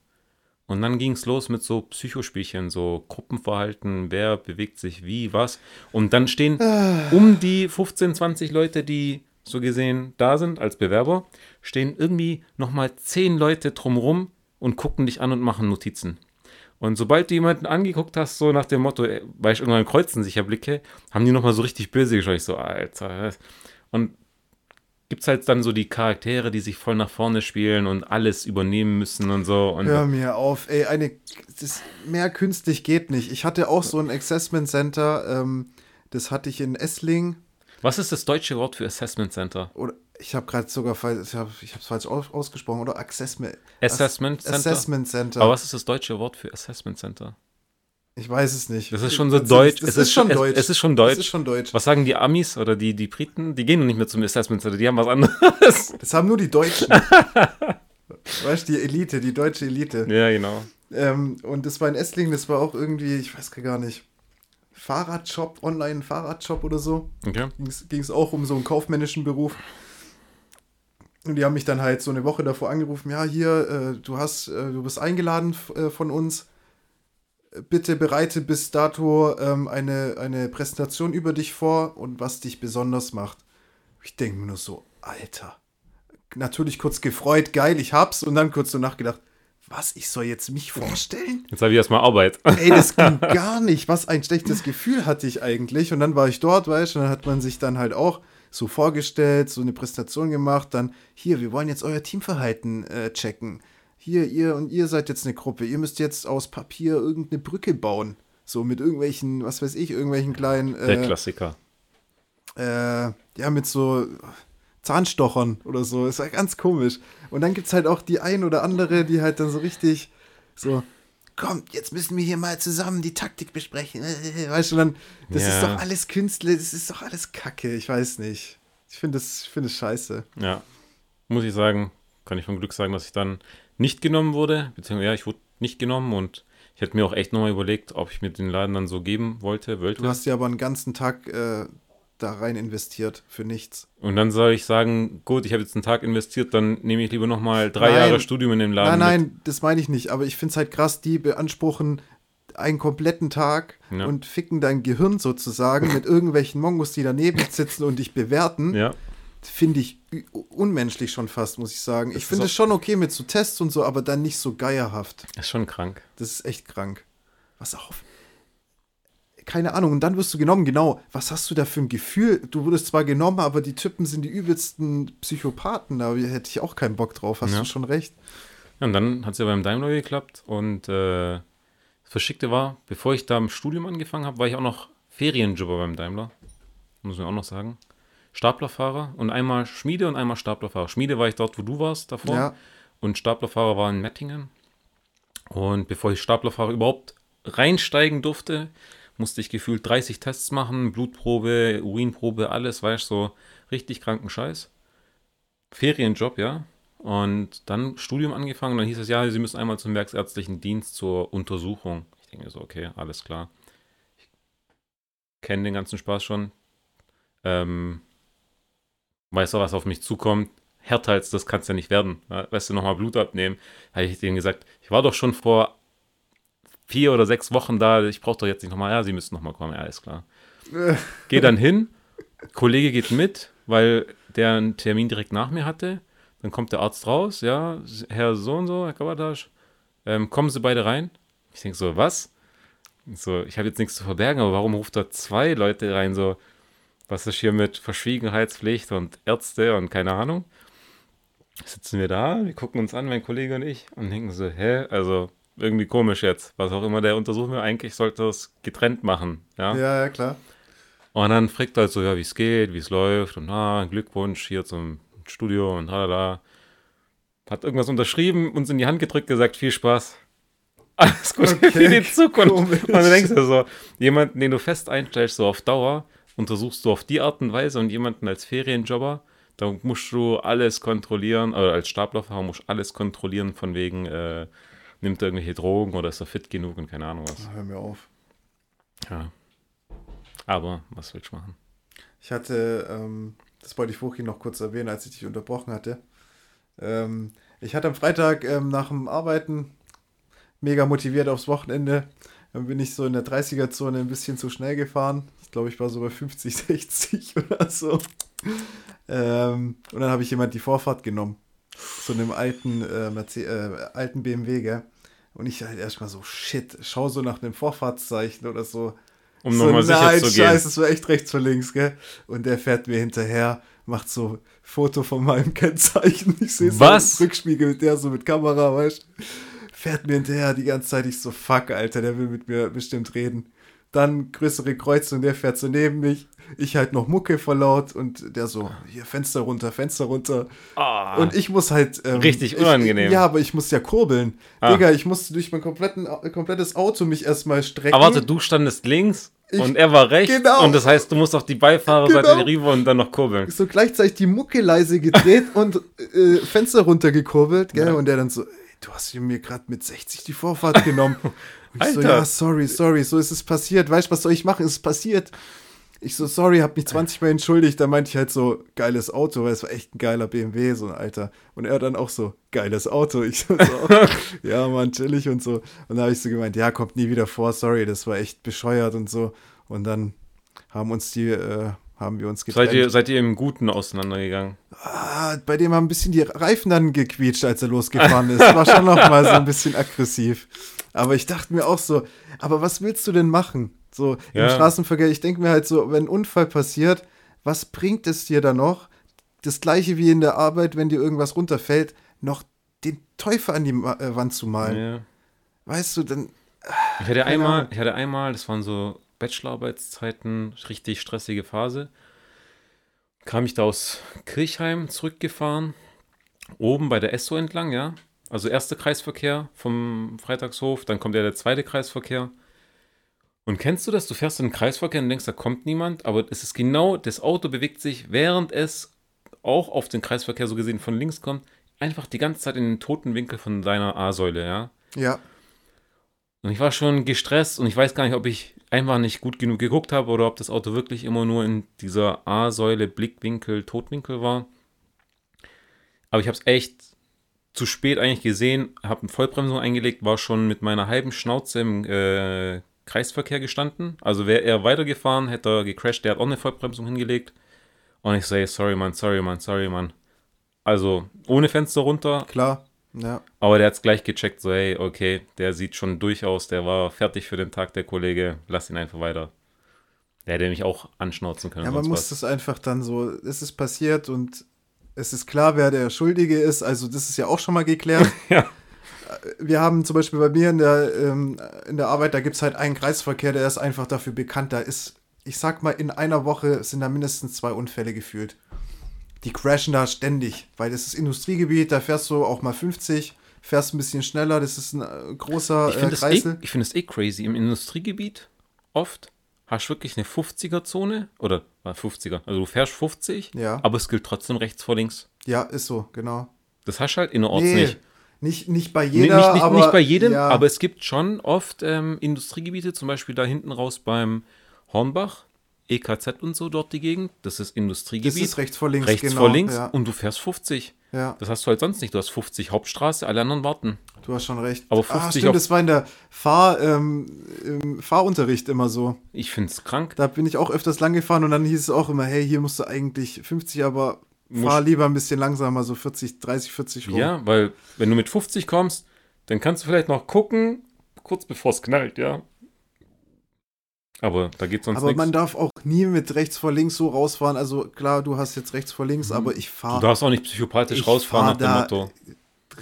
Und dann ging es los mit so Psychospielchen, so Gruppenverhalten, wer bewegt sich wie, was. Und dann stehen um die 15, 20 Leute, die so gesehen da sind als Bewerber, stehen irgendwie nochmal 10 Leute drumrum und gucken dich an und machen Notizen. Und sobald du jemanden angeguckt hast, so nach dem Motto, äh, weil ich irgendwann kreuzen sich ja Blicke, haben die nochmal so richtig böse geschaut. Ich so, Alter. was? Und gibt's halt dann so die Charaktere, die sich voll nach vorne spielen und alles übernehmen müssen und so. Und Hör mir auf, ey, eine, das, mehr künstlich geht nicht. Ich hatte auch so ein Assessment Center, ähm, das hatte ich in Essling. Was ist das deutsche Wort für Assessment Center? Oder ich habe gerade sogar falsch, ich habe es falsch aus, ausgesprochen, oder Assessment, Assessment Center? Assessment Center. Aber was ist das deutsche Wort für Assessment Center? Ich weiß es nicht. Das ist schon so Das deutsch. Das Es ist, ist schon es- deutsch. es ist schon deutsch. ist schon deutsch. Was sagen die Amis oder die, die Briten? Die gehen noch nicht mehr zum Assessment Center, die haben was anderes. Das haben nur die Deutschen. weißt du, die Elite, die deutsche Elite. ja, genau. Ähm, und das war in Esslingen, das war auch irgendwie, ich weiß gar nicht, Fahrradshop, Online-Fahrradshop oder so. Okay. Ging es auch um so einen kaufmännischen Beruf. Und die haben mich dann halt so eine Woche davor angerufen, ja, hier, äh, du hast, äh, du bist eingeladen äh, von uns. Bitte bereite bis dato ähm, eine, eine Präsentation über dich vor und was dich besonders macht. Ich denke mir nur so, Alter. Natürlich kurz gefreut, geil, ich hab's. Und dann kurz so nachgedacht, was, ich soll jetzt mich vorstellen? Jetzt habe ich erstmal Arbeit. Ey, das ging gar nicht. Was ein schlechtes Gefühl hatte ich eigentlich. Und dann war ich dort, weißt du, und dann hat man sich dann halt auch so vorgestellt, so eine Präsentation gemacht, dann hier, wir wollen jetzt euer Teamverhalten äh, checken. Hier, ihr und ihr seid jetzt eine Gruppe. Ihr müsst jetzt aus Papier irgendeine Brücke bauen. So mit irgendwelchen, was weiß ich, irgendwelchen kleinen. Äh, Der Klassiker. Äh, ja, mit so Zahnstochern oder so. Ist halt ganz komisch. Und dann gibt es halt auch die ein oder andere, die halt dann so richtig so, kommt, jetzt müssen wir hier mal zusammen die Taktik besprechen. Weißt du, dann, das Ja. ist doch alles Künstler, das ist doch alles Kacke, ich weiß nicht. Ich finde es ich find das scheiße. Ja. Muss ich sagen, kann ich von Glück sagen, dass ich dann nicht genommen wurde. Beziehungsweise, ja, ich wurde nicht genommen und ich hätte mir auch echt nochmal überlegt, ob ich mir den Laden dann so geben wollte, wollte. Du hast ja aber einen ganzen Tag äh, da rein investiert für nichts. Und dann soll ich sagen, gut, ich habe jetzt einen Tag investiert, dann nehme ich lieber nochmal drei Nein. Jahre Studium in dem Laden. nein, mit. nein, das meine ich nicht, aber ich finde es halt krass, die beanspruchen einen kompletten Tag Ja. und ficken dein Gehirn sozusagen mit irgendwelchen Mongos, die daneben sitzen und dich bewerten. Ja, Finde ich unmenschlich schon fast, muss ich sagen. Das Ich finde es schon okay mit so Tests und so, aber dann nicht so geierhaft. ist schon krank. Das ist echt krank. Was auf. Keine Ahnung, und dann wirst du genommen, genau. Was hast du da für ein Gefühl? Du wurdest zwar genommen, aber die Typen sind die übelsten Psychopathen, da hätte ich auch keinen Bock drauf, hast Ja. du schon recht. Ja, und dann hat es ja beim Daimler geklappt und äh, das Verschickte war, bevor ich da im Studium angefangen habe, war ich auch noch Ferienjobber beim Daimler. Muss man auch noch sagen. Staplerfahrer und einmal Schmiede und einmal Staplerfahrer. Schmiede war ich dort, wo du warst davor. Ja. Und Staplerfahrer war in Mettingen. Und bevor ich Staplerfahrer überhaupt reinsteigen durfte, musste ich gefühlt 30 Tests machen, Blutprobe, Urinprobe, alles, weißt du, so richtig kranken Scheiß. Ferienjob, ja. Und dann Studium angefangen, dann hieß es, ja, Sie müssen einmal zum werksärztlichen Dienst zur Untersuchung. Ich denke mir so, okay, alles klar. Ich kenne den ganzen Spaß schon. Ähm, weiß auch, was auf mich zukommt. Härter als das kann es ja nicht werden. Weißt du, nochmal Blut abnehmen. Habe ich denen gesagt, ich war doch schon vor vier oder sechs Wochen da, ich brauche doch jetzt nicht nochmal, ja, Sie müssen nochmal kommen, ja, alles klar. Geh dann hin, Kollege geht mit, weil der einen Termin direkt nach mir hatte. Dann kommt der Arzt raus, ja, Herr so und so, Herr Kabatasch, ähm, kommen Sie beide rein. Ich denke so, was? So, ich habe jetzt nichts zu verbergen, aber warum ruft da zwei Leute rein? So, was ist hier mit Verschwiegenheitspflicht und Ärzte und keine Ahnung? Sitzen wir da, wir gucken uns an, mein Kollege und ich, und denken so, hä, also irgendwie komisch jetzt. Was auch immer der untersuchen will, eigentlich sollte das getrennt machen, ja. Ja, ja, klar. Und dann fragt er halt so, ja, wie es geht, wie es läuft und ah, Glückwunsch hier zum Studio und halala. Hat irgendwas unterschrieben, uns in die Hand gedrückt, gesagt, viel Spaß. Alles gut Okay, für die Zukunft. komisch. Und du denkst dir so, jemanden, den du fest einstellst, so auf Dauer, untersuchst du auf die Art und Weise und jemanden als Ferienjobber, da musst du alles kontrollieren, oder als Staplerfahrer musst du alles kontrollieren, von wegen, äh, nimmt er irgendwelche Drogen oder ist er fit genug und keine Ahnung was. Hör mir auf. Ja. Aber, was willst du machen? Ich hatte, ähm, das wollte ich vorhin noch kurz erwähnen, als ich dich unterbrochen hatte. Ähm, ich hatte am Freitag ähm, nach dem Arbeiten mega motiviert aufs Wochenende. Dann bin ich so in der 30er-Zone ein bisschen zu schnell gefahren. Ich glaube, ich war so bei 50, 60 oder so. Ähm, und dann habe ich jemand die Vorfahrt genommen. So einem alten, äh, Merce äh, alten BMW, gell? Und ich halt erstmal so, shit, schau so nach einem Vorfahrtszeichen oder so. Um so, nochmal sicher nein, zu gehen. Scheiße, es war echt rechts vor links, gell? Und der fährt mir hinterher, macht so Foto von meinem Kennzeichen. Ich sehe so im Rückspiegel mit der so mit Kamera, weißt du? Fährt mir hinterher die ganze Zeit. Ich so, fuck, Alter, der will mit mir bestimmt reden. Dann größere Kreuzung, der fährt so neben mich. Ich halt noch Mucke vor laut und der so, hier Fenster runter, Fenster runter. Ah, Und ich muss halt. Ähm, Richtig unangenehm. Ich, ja, aber ich muss ja kurbeln. Ah. Digga, ich musste durch mein kompletten, komplettes Auto mich erstmal strecken. aber warte, du standest links Ich- und er war rechts. Genau. Und das heißt, du musst auf die Beifahrerseite Genau. rüber und dann noch kurbeln. so gleichzeitig die Mucke leise gedreht und äh, Fenster runtergekurbelt, gell? Ja. Und der dann so, du hast mir gerade mit 60 die Vorfahrt genommen. Und ich so, ja, sorry, sorry, so ist es passiert. Weißt du, was soll ich machen? Es ist passiert. Ich so, sorry, hab mich 20 Mal entschuldigt. Da meinte ich halt so, geiles Auto, weil es war echt ein geiler BMW, so ein Alter. Und er dann auch so, geiles Auto. Ich so, ja, Mann, chillig und so. Und da habe ich so gemeint, ja, kommt nie wieder vor, sorry, das war echt bescheuert und so. Und dann haben uns die, äh, haben wir uns getrennt. Seid ihr, seid ihr im Guten auseinandergegangen? Ah, bei dem haben ein bisschen die Reifen dann gequietscht, als er losgefahren ist. War schon noch mal so ein bisschen aggressiv. Aber ich dachte mir auch so, aber was willst du denn machen? So ja. im Straßenverkehr, ich denke mir halt so, wenn ein Unfall passiert, was bringt es dir da noch? Das gleiche wie in der Arbeit, wenn dir irgendwas runterfällt, noch den Teufel an die äh, Wand zu malen. Ja. Weißt du, dann. Ich hatte einmal, ich hatte einmal, das waren so Bachelorarbeitszeiten, richtig stressige Phase. Kam ich da aus Kirchheim zurückgefahren, oben bei der Esso entlang, ja. Also erster Kreisverkehr vom Freitagshof, dann kommt ja der zweite Kreisverkehr. Und kennst du das? Du fährst in den Kreisverkehr und denkst, da kommt niemand, aber es ist genau, das Auto bewegt sich, während es auch auf den Kreisverkehr so gesehen von links kommt, einfach die ganze Zeit in den toten Winkel von deiner A-Säule, ja? Ja. Und ich war schon gestresst und ich weiß gar nicht, ob ich einfach nicht gut genug geguckt habe oder ob das Auto wirklich immer nur in dieser A-Säule, Blickwinkel, Totwinkel war. Aber ich habe es echt zu spät eigentlich gesehen, habe eine Vollbremsung eingelegt, war schon mit meiner halben Schnauze im äh, Kreisverkehr gestanden. Also wäre er weitergefahren, hätte er gecrashed, der hat auch eine Vollbremsung hingelegt. Und ich sage, sorry, man, sorry, man, sorry, man. Also ohne Fenster runter. Klar, ja. Aber der hat es gleich gecheckt, so, hey, okay, der sieht schon durchaus, der war fertig für den Tag, der Kollege, lass ihn einfach weiter. Der hätte mich auch anschnauzen können. Ja, man muss das einfach dann so, es ist passiert und es ist klar, wer der Schuldige ist. Also, das ist ja auch schon mal geklärt. ja wir haben zum Beispiel bei mir in der, ähm, in der Arbeit, da gibt es halt einen Kreisverkehr, der ist einfach dafür bekannt. Da ist, ich sag mal, in einer Woche sind da mindestens zwei Unfälle gefühlt. Die crashen da ständig, weil das ist Industriegebiet, da fährst du auch mal 50, fährst ein bisschen schneller, das ist ein äh, großer ich äh, Kreisel. Eh, ich finde es eh crazy. Im Industriegebiet oft hast du wirklich eine 50er-Zone oder 50er, äh, also du fährst 50, ja. aber es gilt trotzdem rechts vor links. Ja, ist so, genau. Das hast du halt innerorts nee. nicht. Nicht, nicht bei jeder, nee, nicht, nicht, aber, nicht bei jedem, ja. aber es gibt schon oft ähm, Industriegebiete, zum Beispiel da hinten raus beim Hornbach, EKZ und so dort die Gegend. Das ist Industriegebiet. Das ist rechts vor links. Rechts genau, vor links ja. und du fährst 50. Ja. Das hast du halt sonst nicht. Du hast 50 Hauptstraße, alle anderen warten. Du hast schon recht. Aber 50 ah, stimmt, das war in der Fahr, ähm, Fahrunterricht immer so. Ich finde es krank. Da bin ich auch öfters lang gefahren und dann hieß es auch immer, hey, hier musst du eigentlich 50, aber fahr lieber ein bisschen langsamer, so 40, 30, 40 rum. Ja, weil wenn du mit 50 kommst, dann kannst du vielleicht noch gucken, kurz bevor es knallt, ja. Aber da geht sonst Aber nix. man darf auch nie mit rechts vor links so rausfahren. Also klar, du hast jetzt rechts vor links, mhm. aber ich fahre. Du darfst auch nicht psychopathisch rausfahren nach dem Motto.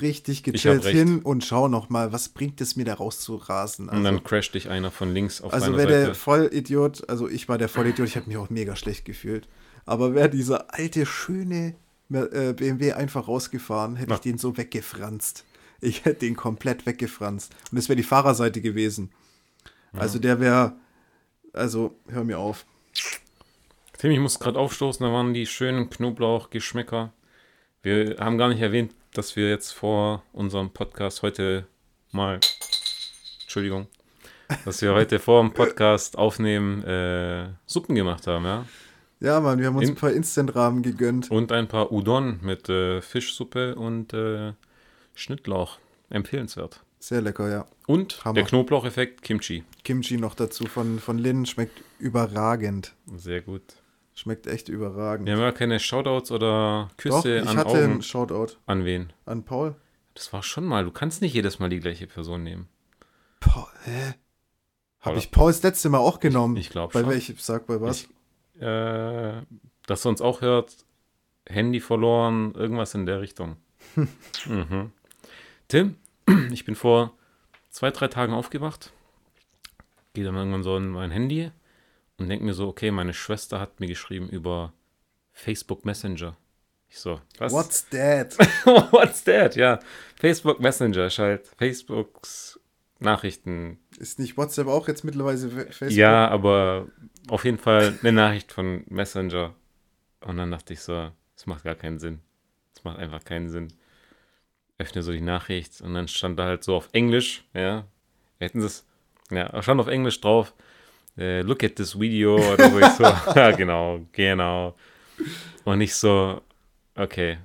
Richtig gechillt hin und schau noch mal, was bringt es mir da rauszurasen. Also, und dann also crasht dich einer von links auf Also wer der Vollidiot, also ich war der Vollidiot, ich habe mich auch mega schlecht gefühlt. Aber wäre dieser alte, schöne äh, BMW einfach rausgefahren, hätte ich den so weggefranst. Ich hätte den komplett weggefranst. Und es wäre die Fahrerseite gewesen. Ja. Also der wäre, also hör mir auf. Tim, ich muss gerade aufstoßen, da waren die schönen Knoblauchgeschmäcker. Wir haben gar nicht erwähnt, dass wir jetzt vor unserem Podcast heute mal, Entschuldigung, dass wir heute vor dem Podcast aufnehmen, äh, Suppen gemacht haben, ja. Ja, Mann, wir haben uns In, ein paar Instant-Rahmen gegönnt. Und ein paar Udon mit äh, Fischsuppe und äh, Schnittlauch. Empfehlenswert. Sehr lecker, ja. Und Hammer. der Knoblaucheffekt Kimchi. Kimchi noch dazu von, von Lin schmeckt überragend. Sehr gut. Schmeckt echt überragend. Wir haben ja keine Shoutouts oder Küsse Doch, ich an hatte Augen. einen Shoutout. An wen? An Paul. Das war schon mal. Du kannst nicht jedes Mal die gleiche Person nehmen. Paul, hä? Habe ich Paul das letzte Mal auch genommen? Ich, ich glaube schon. Bei welchem? Sag bei was? Ich, äh, dass du uns auch hört, Handy verloren, irgendwas in der Richtung. mhm. Tim, ich bin vor zwei, drei Tagen aufgewacht, gehe dann irgendwann so in mein Handy und denke mir so, okay, meine Schwester hat mir geschrieben über Facebook Messenger. Ich so, was? What's that? What's that? Ja, Facebook Messenger ist halt Facebooks Nachrichten. Ist nicht WhatsApp auch jetzt mittlerweile Facebook? Ja, aber auf jeden Fall eine Nachricht von Messenger. Und dann dachte ich so, das macht gar keinen Sinn. Das macht einfach keinen Sinn. Öffne so die Nachricht und dann stand da halt so auf Englisch, ja. Hätten sie es, ja, stand auf Englisch drauf. äh, look at this video oder so. Ich so, ja, genau, genau. Und ich so, okay,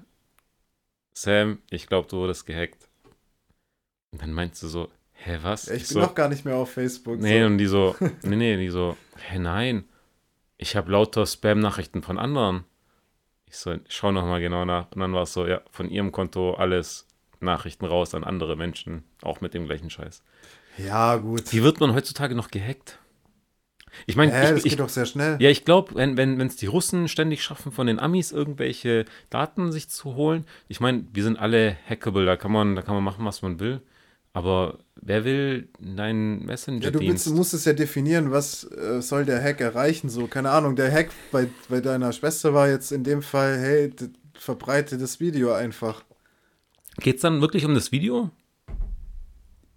Sam, ich glaube, du wurdest gehackt. Und dann meinst du so, hä, was? Ja, ich, ich bin so, noch gar nicht mehr auf Facebook. Nee, so. und die so, nee, nee, die so, hä, nein, ich habe lauter Spam-Nachrichten von anderen. Ich so, schau noch mal genau nach. Und dann war es so, ja, von ihrem Konto alles Nachrichten raus an andere Menschen, auch mit dem gleichen Scheiß. Ja, gut. Wie wird man heutzutage noch gehackt? Ich meine, Hä, das geht ich, doch sehr schnell. ja, ich glaube, wenn wenn wenn, es die Russen ständig schaffen, von den Amis irgendwelche Daten sich zu holen, ich meine, wir sind alle hackable, da kann man, da kann man machen, was man will. Aber wer will deinen Ja, du willst, musst es ja definieren, was äh, soll der Hack erreichen. So, keine Ahnung, der Hack bei, bei deiner Schwester war jetzt in dem Fall, hey, verbreite das Video einfach. Geht es dann wirklich um das Video?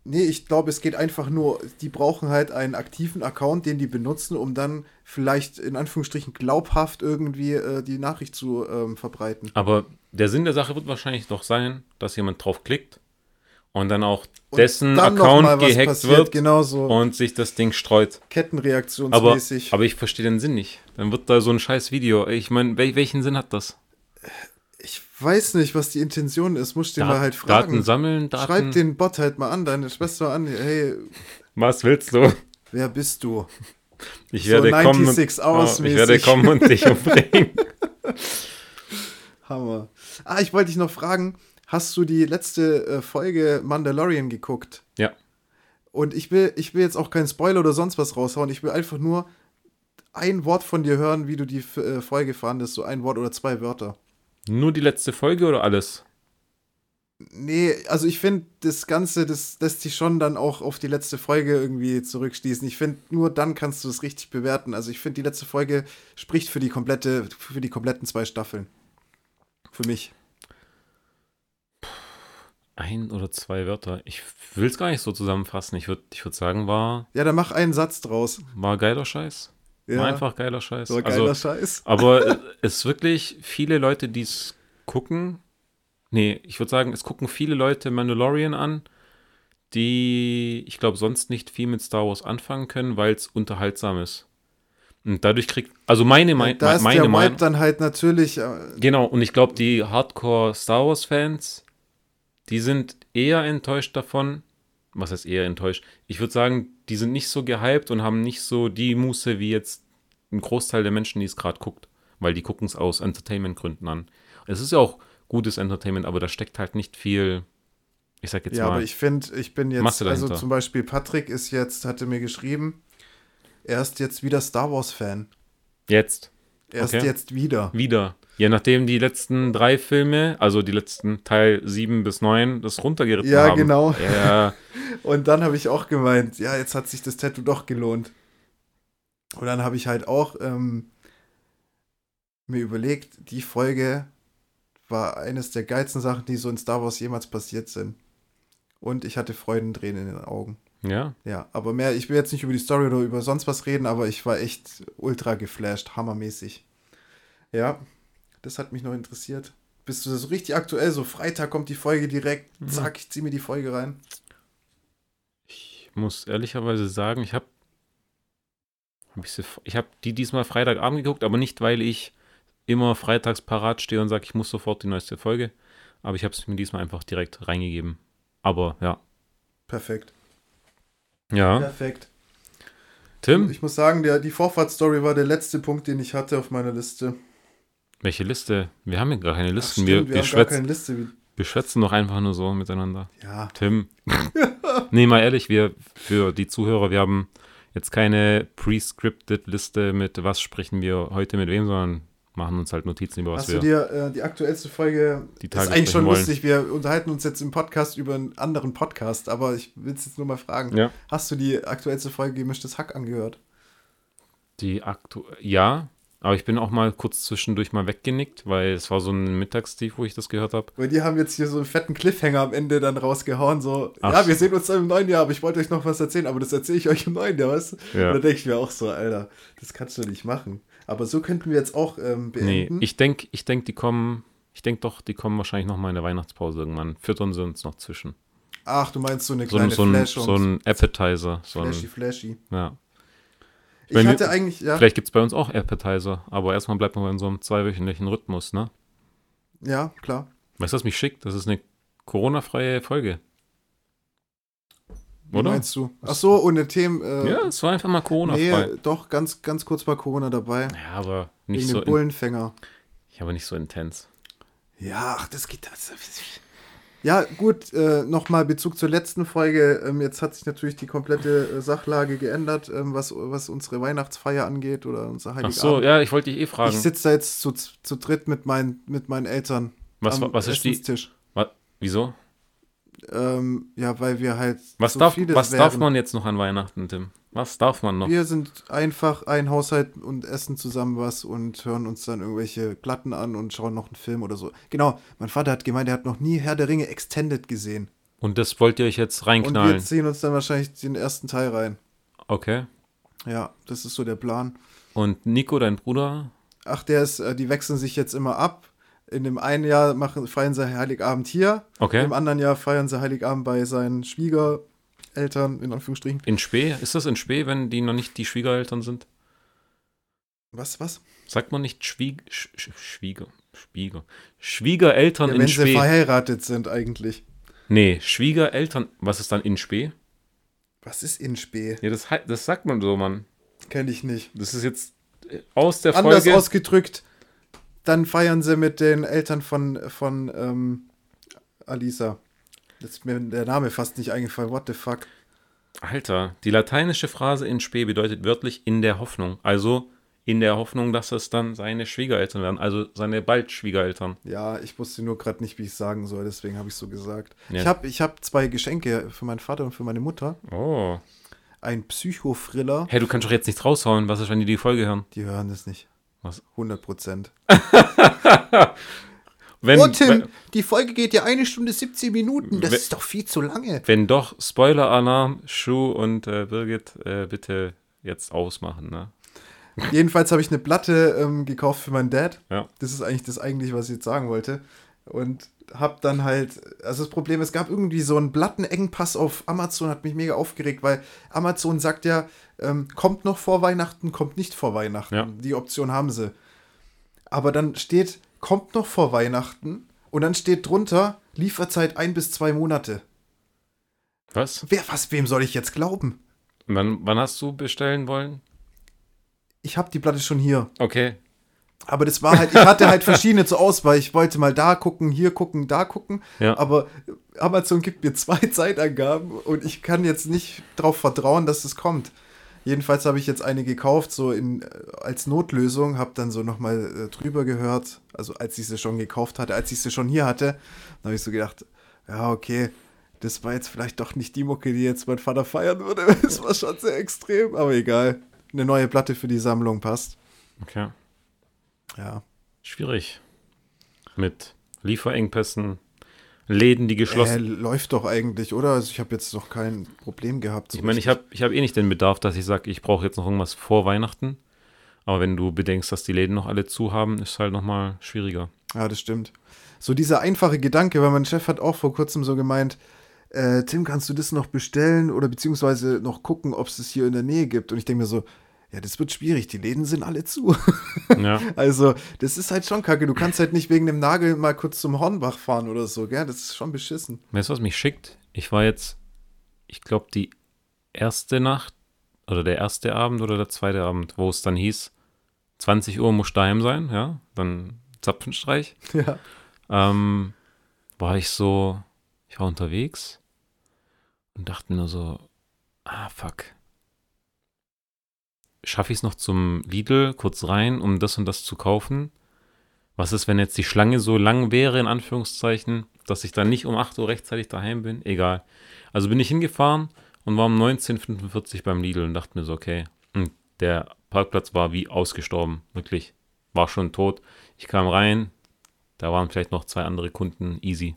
Nee, ich glaube, es geht einfach nur, die brauchen halt einen aktiven Account, den die benutzen, um dann vielleicht in Anführungsstrichen glaubhaft irgendwie äh, die Nachricht zu ähm, verbreiten. Aber der Sinn der Sache wird wahrscheinlich doch sein, dass jemand drauf klickt und dann auch Und dessen dann Account gehackt passiert, wird Genau so und sich das Ding streut. Aber, Kettenreaktionsmäßig. aber ich verstehe den Sinn nicht. Dann wird da so ein scheiß Video. Ich meine, wel welchen Sinn hat das? Weiß nicht, was die Intention ist. Musst du den Dat- mal halt fragen. Daten sammeln, Daten. Schreib den Bot halt mal an, deine Schwester an. Hey, Was willst du? wer bist du? Ich So werde kommen. 96 Und, oh, ich werde kommen und dich umbringen. Hammer. Ah, ich wollte dich noch fragen, hast du die letzte äh, Folge Mandalorian geguckt? ja. Und ich will, ich will jetzt auch keinen Spoiler oder sonst was raushauen. Ich will einfach nur ein Wort von dir hören, wie du die äh, Folge fandest. So ein Wort oder zwei Wörter. Nur die letzte Folge oder alles? Nee, also ich finde, das Ganze, das lässt sich schon dann auch auf die letzte Folge irgendwie zurückschließen. Ich finde, nur dann kannst du es richtig bewerten. Also ich finde, die letzte Folge spricht für die komplette, für die kompletten zwei Staffeln. Für mich. Ein oder zwei Wörter. Ich will es gar nicht so zusammenfassen. Ich würde ich würd sagen, war, Ja, dann mach einen Satz draus. war geiler Scheiß. Ja, einfach geiler Scheiß. so geiler also, Scheiß. aber es wirklich viele Leute, die es gucken. Nee, ich würde sagen, es gucken viele Leute Mandalorian an, die, ich glaube, sonst nicht viel mit Star Wars anfangen können, weil es unterhaltsam ist. Und dadurch kriegt, also meine, mein, da ist meine der Meinung. dann halt natürlich. Äh, Genau, und ich glaube, die Hardcore Star Wars-Fans, die sind eher enttäuscht davon. Was heißt eher enttäuscht? Ich würde sagen, die sind nicht so gehypt und haben nicht so die Muße wie jetzt ein Großteil der Menschen, die es gerade guckt. Weil die gucken es aus Entertainment-Gründen an. Es ist ja auch gutes Entertainment, aber da steckt halt nicht viel, ich sag jetzt ja, mal, aber ich finde, ich bin jetzt, Masse also dahinter. zum Beispiel Patrick ist jetzt, hatte mir geschrieben, er ist jetzt wieder Star Wars-Fan. jetzt, Er Okay. jetzt wieder. wieder. Je nachdem die letzten drei Filme, also die letzten Teil 7 bis 9, das runtergeritten Ja, haben. genau. Ja, Und dann habe ich auch gemeint, ja, jetzt hat sich das Tattoo doch gelohnt. Und dann habe ich halt auch ähm, mir überlegt, die Folge war eines der geilsten Sachen, die so in Star Wars jemals passiert sind. Und ich hatte Freudentränen in den Augen. Ja. Ja, aber mehr, ich will jetzt nicht über die Story oder über sonst was reden, aber ich war echt ultra geflasht, hammermäßig. Ja, das hat mich noch interessiert. Bist du so richtig aktuell? So Freitag kommt die Folge direkt, zack, ich zieh mir die Folge rein. Ich muss ehrlicherweise sagen, ich habe hab ich, ich habe die diesmal Freitagabend geguckt, aber nicht, weil ich immer freitags parat stehe und sage, ich muss sofort die neueste Folge. Aber ich habe es mir diesmal einfach direkt reingegeben. Aber ja. Perfekt. Ja. Perfekt. Tim, Ich muss sagen, der, die Vorfahrtsstory war der letzte Punkt, den ich hatte auf meiner Liste. welche Liste? Wir haben ja gar keine Ach, Listen. stimmt, wir, wir wir, haben gar schwätzen, keine Liste. wir schwätzen doch einfach nur so miteinander. Ja, Tim. nee, mal ehrlich, wir für die Zuhörer, wir haben jetzt keine pre-scripted Liste mit was sprechen wir heute mit wem, sondern machen uns halt Notizen über was hast wir du dir äh, die aktuellste Folge die Tage ist eigentlich schon wollen. lustig. Wir unterhalten uns jetzt im Podcast über einen anderen Podcast, aber ich will es jetzt nur mal fragen. Ja. Hast du die aktuellste Folge Gemischtes Hack angehört? Die aktu ja, aber ich bin auch mal kurz zwischendurch mal weggenickt, weil es war so ein Mittagstief, wo ich das gehört habe. Weil die haben jetzt hier so einen fetten Cliffhanger am Ende dann rausgehauen, so, Ach. ja, wir sehen uns dann im neuen Jahr, aber ich wollte euch noch was erzählen, aber das erzähle ich euch im neuen Jahr, du? Ja. Und da denke ich mir auch so, Alter, das kannst du nicht machen. Aber so könnten wir jetzt auch ähm, Nee, beenden. ich denke, ich denk, die kommen, ich denke doch, die kommen wahrscheinlich noch mal in der Weihnachtspause irgendwann. Füttern sie uns noch zwischen. Ach, du meinst so eine So ein, kleine so ein, Flashung. so ein Appetizer. So flashy, ein, flashy. ja. Ich wir- hatte eigentlich, ja, Vielleicht gibt es bei uns auch Appetizer, aber erstmal bleibt man in so einem zweiwöchentlichen Rhythmus, ne? ja, klar. Weißt du, was mich schickt? Das ist eine Corona-freie Folge. Wie Oder? meinst du? Ach so, ohne Themen. Äh, Ja, es war einfach mal Corona-frei. nee, doch, ganz, ganz kurz war Corona dabei. Ja, aber nicht Wegen so, dem Bullenfänger. ja, aber nicht so intens. Ja, ach, das geht. Das, ja, gut, äh, nochmal Bezug zur letzten Folge. Ähm, jetzt hat sich natürlich die komplette äh, Sachlage geändert, ähm, was, was unsere Weihnachtsfeier angeht oder unser Ach Heiligabend. so, ja, ich wollte dich eh fragen. ich sitze da jetzt zu, zu dritt mit, mein, mit meinen Eltern Was, am was ist die. Wa- Wieso? Ähm, ja, weil wir halt Was, so darf, was darf man jetzt noch an Weihnachten, Tim? Was darf man noch? Wir sind einfach ein Haushalt und essen zusammen was und hören uns dann irgendwelche Platten an und schauen noch einen Film oder so. Genau, mein Vater hat gemeint, er hat noch nie Herr der Ringe Extended gesehen. Und das wollt ihr euch jetzt Und wir reinknallen? ziehen uns dann wahrscheinlich den ersten Teil rein. Okay. Ja, das ist so der Plan. Und Nico, dein Bruder? Ach, der ist, äh, die wechseln sich jetzt immer ab. In dem einen Jahr machen, feiern sie Heiligabend hier, Okay. im anderen Jahr feiern sie Heiligabend bei seinen Schwiegereltern, in Anführungsstrichen. In Spee? Ist das in Spee, wenn die noch nicht die Schwiegereltern sind? Was, was? Sagt man nicht Schwieg, Sch, Sch, Schwieger? Schwieger. Schwiegereltern Ja, in wenn sie Spee? verheiratet sind eigentlich. Nee, Schwiegereltern. Was ist dann in Spee? Was ist in Spee? Ja, das, das sagt man so, Mann. Kenne ich nicht. Das ist jetzt äh, aus der Anders Folge. ausgedrückt, dann feiern sie mit den Eltern von, von ähm, Alisa. Jetzt ist mir der Name fast nicht eingefallen. What the fuck? Alter, die lateinische Phrase in Spee bedeutet wörtlich in der Hoffnung. Also in der Hoffnung, dass es dann seine Schwiegereltern werden. Also seine bald Schwiegereltern. Ja, ich wusste nur gerade nicht, wie ich sagen soll, deswegen habe ich so gesagt. Ja. Ich habe ich hab zwei Geschenke für meinen Vater und für meine Mutter. Oh. Ein Psychofriller. Hey, du kannst doch jetzt nichts raushauen. Was ist, wenn die die Folge hören? Die hören das nicht. Was? 100 Prozent. Wenn, Oh, Tim, wenn, die Folge geht ja eine Stunde 17 Minuten. Das We- ist doch viel zu lange. wenn doch, Spoiler-Alarm, Schuh und äh, Birgit, äh, bitte jetzt ausmachen, ne? Jedenfalls habe ich eine Platte ähm, gekauft für meinen Dad. Ja. Das ist eigentlich das eigentlich, was ich jetzt sagen wollte. Und habe dann halt, also das Problem, es gab irgendwie so einen Plattenengpass auf Amazon, hat mich mega aufgeregt, weil Amazon sagt ja, ähm, kommt noch vor Weihnachten, kommt nicht vor Weihnachten. Ja. Die Option haben sie. Aber dann steht, kommt noch vor Weihnachten und dann steht drunter, Lieferzeit ein bis zwei Monate. Was? Wer, was, wem soll ich jetzt glauben? Wann, wann hast du bestellen wollen? Ich habe die Platte schon hier. Okay. Aber das war halt, ich hatte halt verschiedene zur Auswahl. Ich wollte mal da gucken, hier gucken, da gucken. Ja. Aber Amazon gibt mir zwei Zeitangaben und ich kann jetzt nicht darauf vertrauen, dass es kommt. Jedenfalls habe ich jetzt eine gekauft, so in, äh, als Notlösung, habe dann so nochmal äh, drüber gehört, also als ich sie schon gekauft hatte, als ich sie schon hier hatte, dann habe ich so gedacht, ja, okay, das war jetzt vielleicht doch nicht die Mucke, die jetzt mein Vater feiern würde. Das war schon sehr extrem, aber egal. Eine neue Platte für die Sammlung passt. Okay. Ja. Schwierig. Mit Lieferengpässen, Läden, die geschlossen Äh, läuft doch eigentlich, oder? Also ich habe jetzt noch kein Problem gehabt. so Ich meine, ich habe ich hab eh nicht den Bedarf, dass ich sage, ich brauche jetzt noch irgendwas vor Weihnachten. Aber wenn du bedenkst, dass die Läden noch alle zu haben, ist halt nochmal schwieriger. Ja, das stimmt. So dieser einfache Gedanke, weil mein Chef hat auch vor kurzem so gemeint, äh, Tim, kannst du das noch bestellen oder beziehungsweise noch gucken, ob es das hier in der Nähe gibt? Und ich denke mir so, ja, das wird schwierig, die Läden sind alle zu. Ja. also, das ist halt schon kacke. Du kannst halt nicht wegen dem Nagel mal kurz zum Hornbach fahren oder so, gell? Das ist schon beschissen. Weißt du, was mich schickt? Ich war jetzt, ich glaube, die erste Nacht oder der erste Abend oder der zweite Abend, wo es dann hieß, 20 Uhr muss daheim sein, ja, dann Zapfenstreich. Ja. ähm, war ich so, ich war unterwegs und dachte mir nur so, ah, fuck. Schaffe ich es noch zum Lidl kurz rein, um das und das zu kaufen? Was ist, wenn jetzt die Schlange so lang wäre, in Anführungszeichen, dass ich dann nicht um 8 Uhr rechtzeitig daheim bin? Egal. Also bin ich hingefahren und war um 19.45 beim Lidl und dachte mir so, okay. Und der Parkplatz war wie ausgestorben, wirklich. War schon tot. Ich kam rein, da waren vielleicht noch zwei andere Kunden, easy.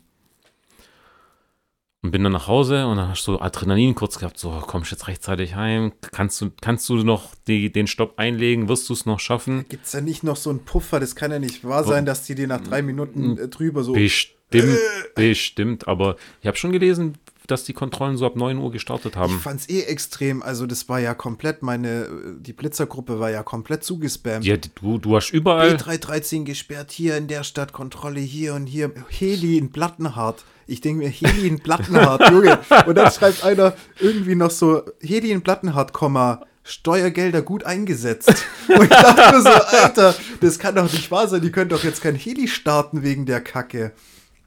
Und bin dann nach Hause und dann hast du so Adrenalin kurz gehabt, so kommst jetzt rechtzeitig heim, kannst du, kannst du noch die, den Stopp einlegen, wirst du es noch schaffen? Gibt es da nicht noch so einen Puffer? Das kann ja nicht wahr sein, dass die dir nach drei Minuten äh, drüber so. Bestimmt, bestimmt, aber ich habe schon gelesen, dass die Kontrollen so ab 9 Uhr gestartet Ich haben. fand's eh extrem. Also, das war ja komplett, meine, die Blitzergruppe war ja komplett zugespammt. Ja, du, du hast überall. B313 gesperrt, hier in der Stadt, Kontrolle hier und hier. Heli in Plattenhardt. Ich denke mir, Heli in Plattenhardt, Junge. Und dann schreibt einer irgendwie noch so, Heli in Plattenhardt, Komma, Steuergelder gut eingesetzt. Und ich dachte mir so, Alter, das kann doch nicht wahr sein. Die können doch jetzt kein Heli starten wegen der Kacke.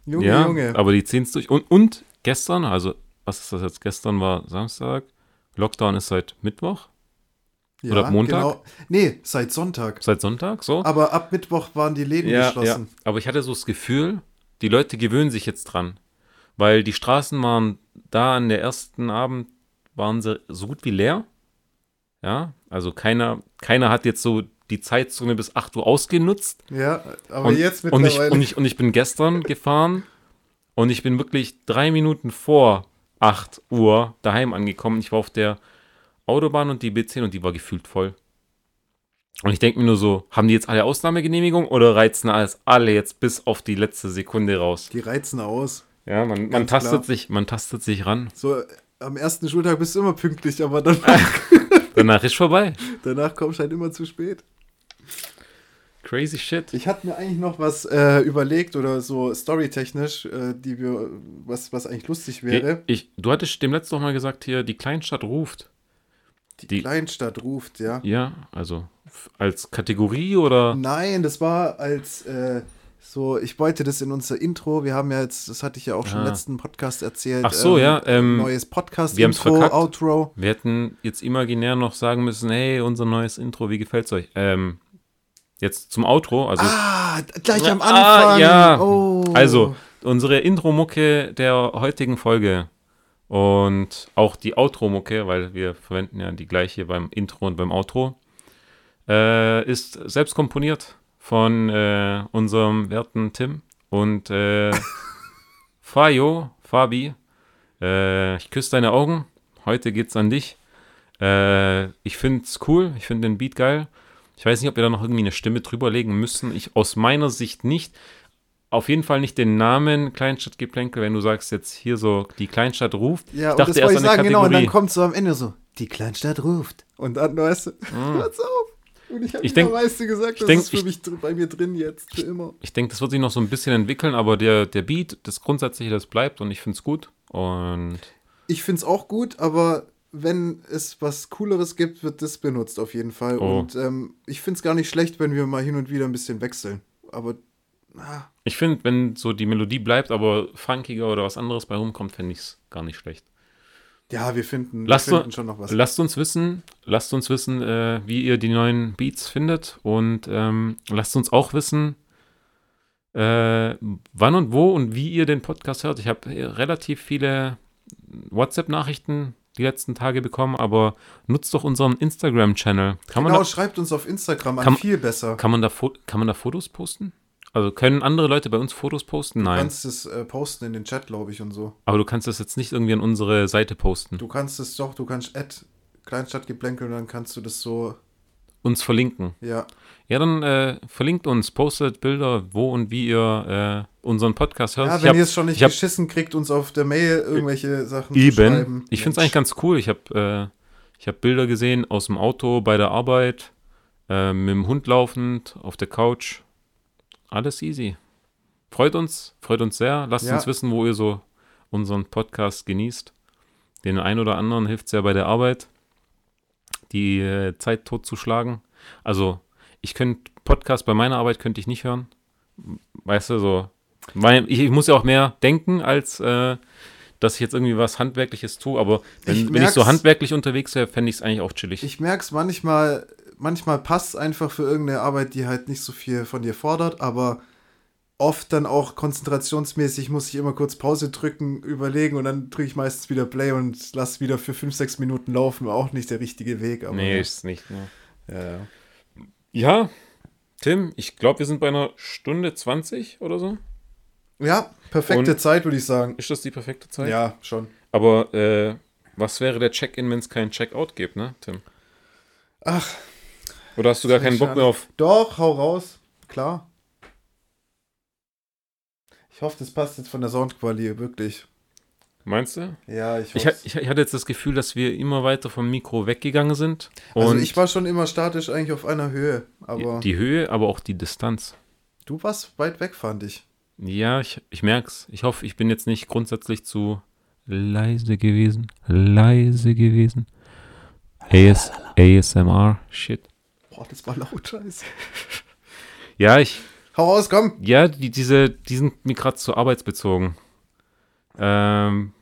Junge, ja, Junge. aber die ziehen es durch. Und, und gestern, also, was ist das jetzt? Gestern war Samstag. Lockdown ist seit Mittwoch, oder ab Montag? Genau. Nee, seit Sonntag. seit Sonntag, so. Aber ab Mittwoch waren die Läden ja, ja. geschlossen. Aber ich hatte so das Gefühl, die Leute gewöhnen sich jetzt dran. Weil die Straßen waren da an der ersten Abend, waren sie so gut wie leer. Ja, also keiner, keiner hat jetzt so die Zeitzone bis 8 Uhr ausgenutzt. Ja, aber und, jetzt und ich, mittlerweile. und, ich, und ich bin gestern gefahren und ich bin wirklich drei Minuten vor 8 Uhr daheim angekommen. Ich war auf der Autobahn und die B10 und die war gefühlt voll. Und ich denke mir nur so, haben die jetzt alle Ausnahmegenehmigung oder reizen alles alle jetzt bis auf die letzte Sekunde raus? die reizen aus. Ja, man, man, tastet, klar. sich, man tastet sich ran. So, am ersten Schultag bist du immer pünktlich, aber dann, Danach ist vorbei. danach kommst du halt immer zu spät. Crazy shit. Ich hatte mir eigentlich noch was äh, überlegt oder so storytechnisch, äh, die wir, was, was eigentlich lustig wäre. Ich, du hattest dem letzten Mal gesagt hier, die Kleinstadt ruft. Die, die- Kleinstadt ruft, ja. Ja, also als Kategorie oder? Nein, das war als äh, so, ich wollte das in unser Intro, wir haben ja jetzt, das hatte ich ja auch schon im Ah. letzten Podcast erzählt. Ach so, ja, ähm, neues Podcast, wir haben's verkackt. Outro. Wir hätten jetzt imaginär noch sagen müssen, hey, unser neues Intro, wie gefällt's euch? Ähm, jetzt zum Outro, also, Ah, gleich am Ah, Anfang. ja. Oh. also unsere Intro-Mucke der heutigen Folge und auch die Outro-Mucke, weil wir verwenden ja die gleiche beim Intro und beim Outro, äh, ist selbst komponiert von äh, unserem werten Tim und äh, Fayo, Fabi. Äh, ich küsse deine Augen. Heute geht's an dich. Äh, ich find's cool. Ich finde den Beat geil. Ich weiß nicht, ob wir da noch irgendwie eine Stimme drüberlegen müssen. Ich aus meiner Sicht nicht. Auf jeden Fall nicht den Namen Kleinstadtgeplänkel, wenn du sagst jetzt hier so, die Kleinstadt ruft. Ja, ich und das dachte wollte erst ich sagen, genau. Und dann Kategorie. kommt so am Ende so, die Kleinstadt ruft. Und dann, weißt du, hört's auf. Und ich habe Ich denk- weißt du gesagt, das denk- ist für ich- mich bei mir drin jetzt, für immer. Ich denke, das wird sich noch so ein bisschen entwickeln, aber der, der Beat, das Grundsätzliche, das bleibt und ich finde es gut. Und Ich find's auch gut, aber wenn es was Cooleres gibt, wird das benutzt auf jeden Fall. Oh. Und ähm, ich find's gar nicht schlecht, wenn wir mal hin und wieder ein bisschen wechseln. Aber ah, ich finde, wenn so die Melodie bleibt, aber funkiger oder was anderes bei rumkommt, fände ich es gar nicht schlecht. ja, wir finden, Lasst, wir finden uns- schon noch was. lasst uns wissen, lasst uns wissen, äh, wie ihr die neuen Beats findet und ähm, lasst uns auch wissen, äh, wann und wo und wie ihr den Podcast hört. Ich habe relativ viele WhatsApp-Nachrichten die letzten Tage bekommen, aber nutzt doch unseren Instagram-Channel. Kann, man genau, da- schreibt uns auf Instagram an, Kann- viel besser. kann, man da kann man da Fotos posten? Also können andere Leute bei uns Fotos posten? Du Nein. kannst es äh, posten in den Chat, glaube ich, und so. aber du kannst das jetzt nicht irgendwie an unsere Seite posten. Du kannst es doch, du kannst Kleinstadtgeplänkel und dann kannst du das so, uns verlinken. ja. Ja, dann äh, verlinkt uns, postet Bilder, wo und wie ihr äh, unseren Podcast hört. Ja, wenn ihr es schon nicht ich hab- geschissen kriegt, uns auf der Mail irgendwelche Sachen zu Eben. schreiben. Ich finde es eigentlich ganz cool. Ich habe äh, ich hab Bilder gesehen aus dem Auto, bei der Arbeit, äh, mit dem Hund laufend, auf der Couch. Alles easy. Freut uns, freut uns sehr. Lasst Ja. uns wissen, wo ihr so unseren Podcast genießt. Den einen oder anderen hilft es ja bei der Arbeit, die äh, Zeit totzuschlagen. Also, ich könnte Podcast bei meiner Arbeit könnte ich nicht hören. Weißt du, so. Mein, ich, ich muss ja auch mehr denken, als äh, dass ich jetzt irgendwie was Handwerkliches tue. Aber wenn Ich wenn ich so handwerklich unterwegs wäre, fände ich es eigentlich auch chillig. Ich merke es manchmal, manchmal passt einfach für irgendeine Arbeit, die halt nicht so viel von dir fordert, aber oft dann auch konzentrationsmäßig muss ich immer kurz Pause drücken, überlegen und dann drücke ich meistens wieder Play und lass wieder für 5, 6 Minuten laufen. Auch nicht der richtige Weg, aber nee, ist nicht. Ne. ja, ja. Tim, ich glaube, wir sind bei einer Stunde 20 oder so. ja, perfekte Und- Zeit, würde ich sagen. Ist das die perfekte Zeit? Ja, schon. Aber äh, was wäre der Check-in, wenn es keinen Check-out gibt, ne, Tim? Ach, Oder hast du gar keinen Bock mehr auf. doch, hau raus. Klar. Ich hoffe, das passt jetzt von der Soundqualität wirklich. Meinst du? Ja, ich Ich, ha- ich hatte jetzt das Gefühl, dass wir immer weiter vom Mikro weggegangen sind. Also Und ich war schon immer statisch eigentlich auf einer Höhe, aber die Höhe, aber auch die Distanz. du warst weit weg, fand ich. Ja, ich, ich merk's. Ich hoffe, ich bin jetzt nicht grundsätzlich zu leise gewesen. Leise gewesen. AS, ASMR, shit. Boah, das war laut, scheiße. Ja, ich, Hau raus, komm. ja, die, diese, die sind mir gerade zu arbeitsbezogen. Ähm,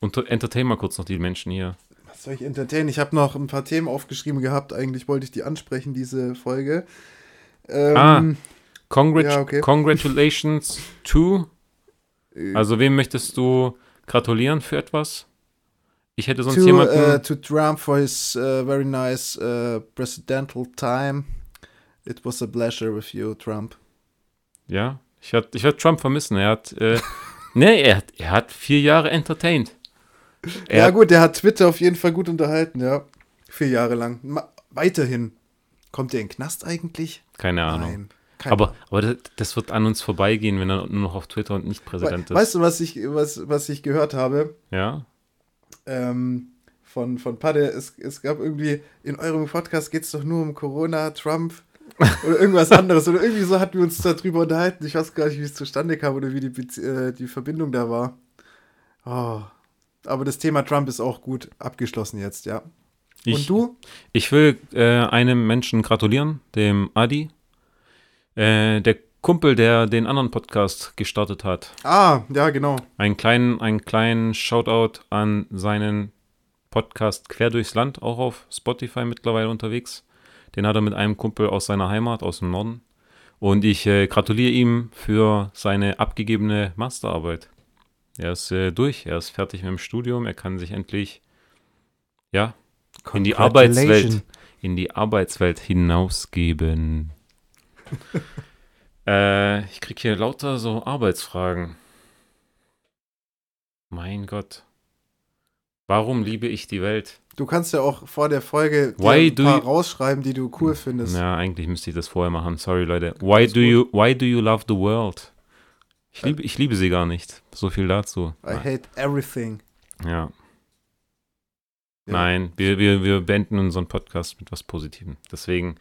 und entertain mal kurz noch die Menschen hier. Was soll ich entertainen? Ich habe noch ein paar Themen aufgeschrieben gehabt. Eigentlich wollte ich die ansprechen, diese Folge. Ähm, Ah. Congrat Ja, okay. Congratulations to. äh, Also, wem möchtest du gratulieren für etwas? Ich hätte sonst to, jemanden. uh, to Trump for his uh, very nice uh, presidential time. It was a pleasure with you, Trump. Ja, ich werde ich werd Trump vermissen. Er hat, äh, nee, er hat, er hat vier Jahre entertained. Er ja gut, der hat Twitter auf jeden Fall gut unterhalten, ja. Vier Jahre lang. Ma weiterhin. Kommt der in den Knast eigentlich? keine Ahnung. Nein. Kein Aber, aber das, das wird an uns vorbeigehen, wenn er nur noch auf Twitter und nicht Präsident We ist. weißt du, was ich, was, was ich gehört habe? Ja, ähm, von, von Padde, es, es gab irgendwie, in eurem Podcast geht es doch nur um Corona, Trump oder irgendwas anderes. Oder irgendwie so hatten wir uns darüber unterhalten. Ich weiß gar nicht, wie es zustande kam oder wie die, äh, die Verbindung da war. Oh. Aber das Thema Trump ist auch gut abgeschlossen jetzt, ja. ich, Und du? ich will äh, einem Menschen gratulieren, dem Adi. Äh, der Kumpel, der den anderen Podcast gestartet hat. Ah, ja, genau. Einen kleinen, einen kleinen Shoutout an seinen Podcast Quer durchs Land, auch auf Spotify mittlerweile unterwegs. Den hat er mit einem Kumpel aus seiner Heimat, aus dem Norden. Und ich äh, gratuliere ihm für seine abgegebene Masterarbeit. Er ist äh, durch, er ist fertig mit dem Studium, er kann sich endlich, ja, in die Arbeitswelt, in die Arbeitswelt hinausgeben. äh, ich kriege hier lauter so Arbeitsfragen. Mein Gott. Warum liebe ich die Welt? Du kannst ja auch vor der Folge Why ein paar you- rausschreiben, die du cool findest. Ja, eigentlich müsste ich das vorher machen. Sorry, Leute. Why Alles do gut. you why do you love the world? Ich liebe, ich liebe sie gar nicht. So viel dazu. I hate everything. Ja. Ja. Nein, wir, wir, wir beenden unseren Podcast mit was Positivem. Deswegen,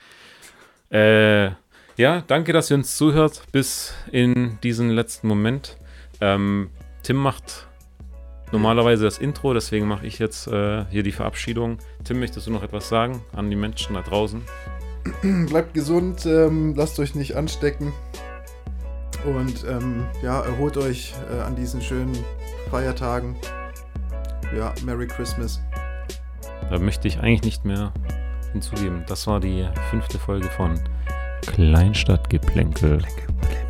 äh, ja, danke, dass ihr uns zuhört bis in diesen letzten Moment. Ähm, Tim macht normalerweise das Intro, deswegen mache ich jetzt äh, hier die Verabschiedung. Tim, möchtest du noch etwas sagen an die Menschen da draußen? Bleibt gesund, ähm, lasst euch nicht anstecken. Und ähm, ja, erholt euch äh, an diesen schönen Feiertagen. Ja, Merry Christmas. Da möchte ich eigentlich nicht mehr hinzugeben. Das war die fünfte Folge von Kleinstadtgeplänkel. Danke.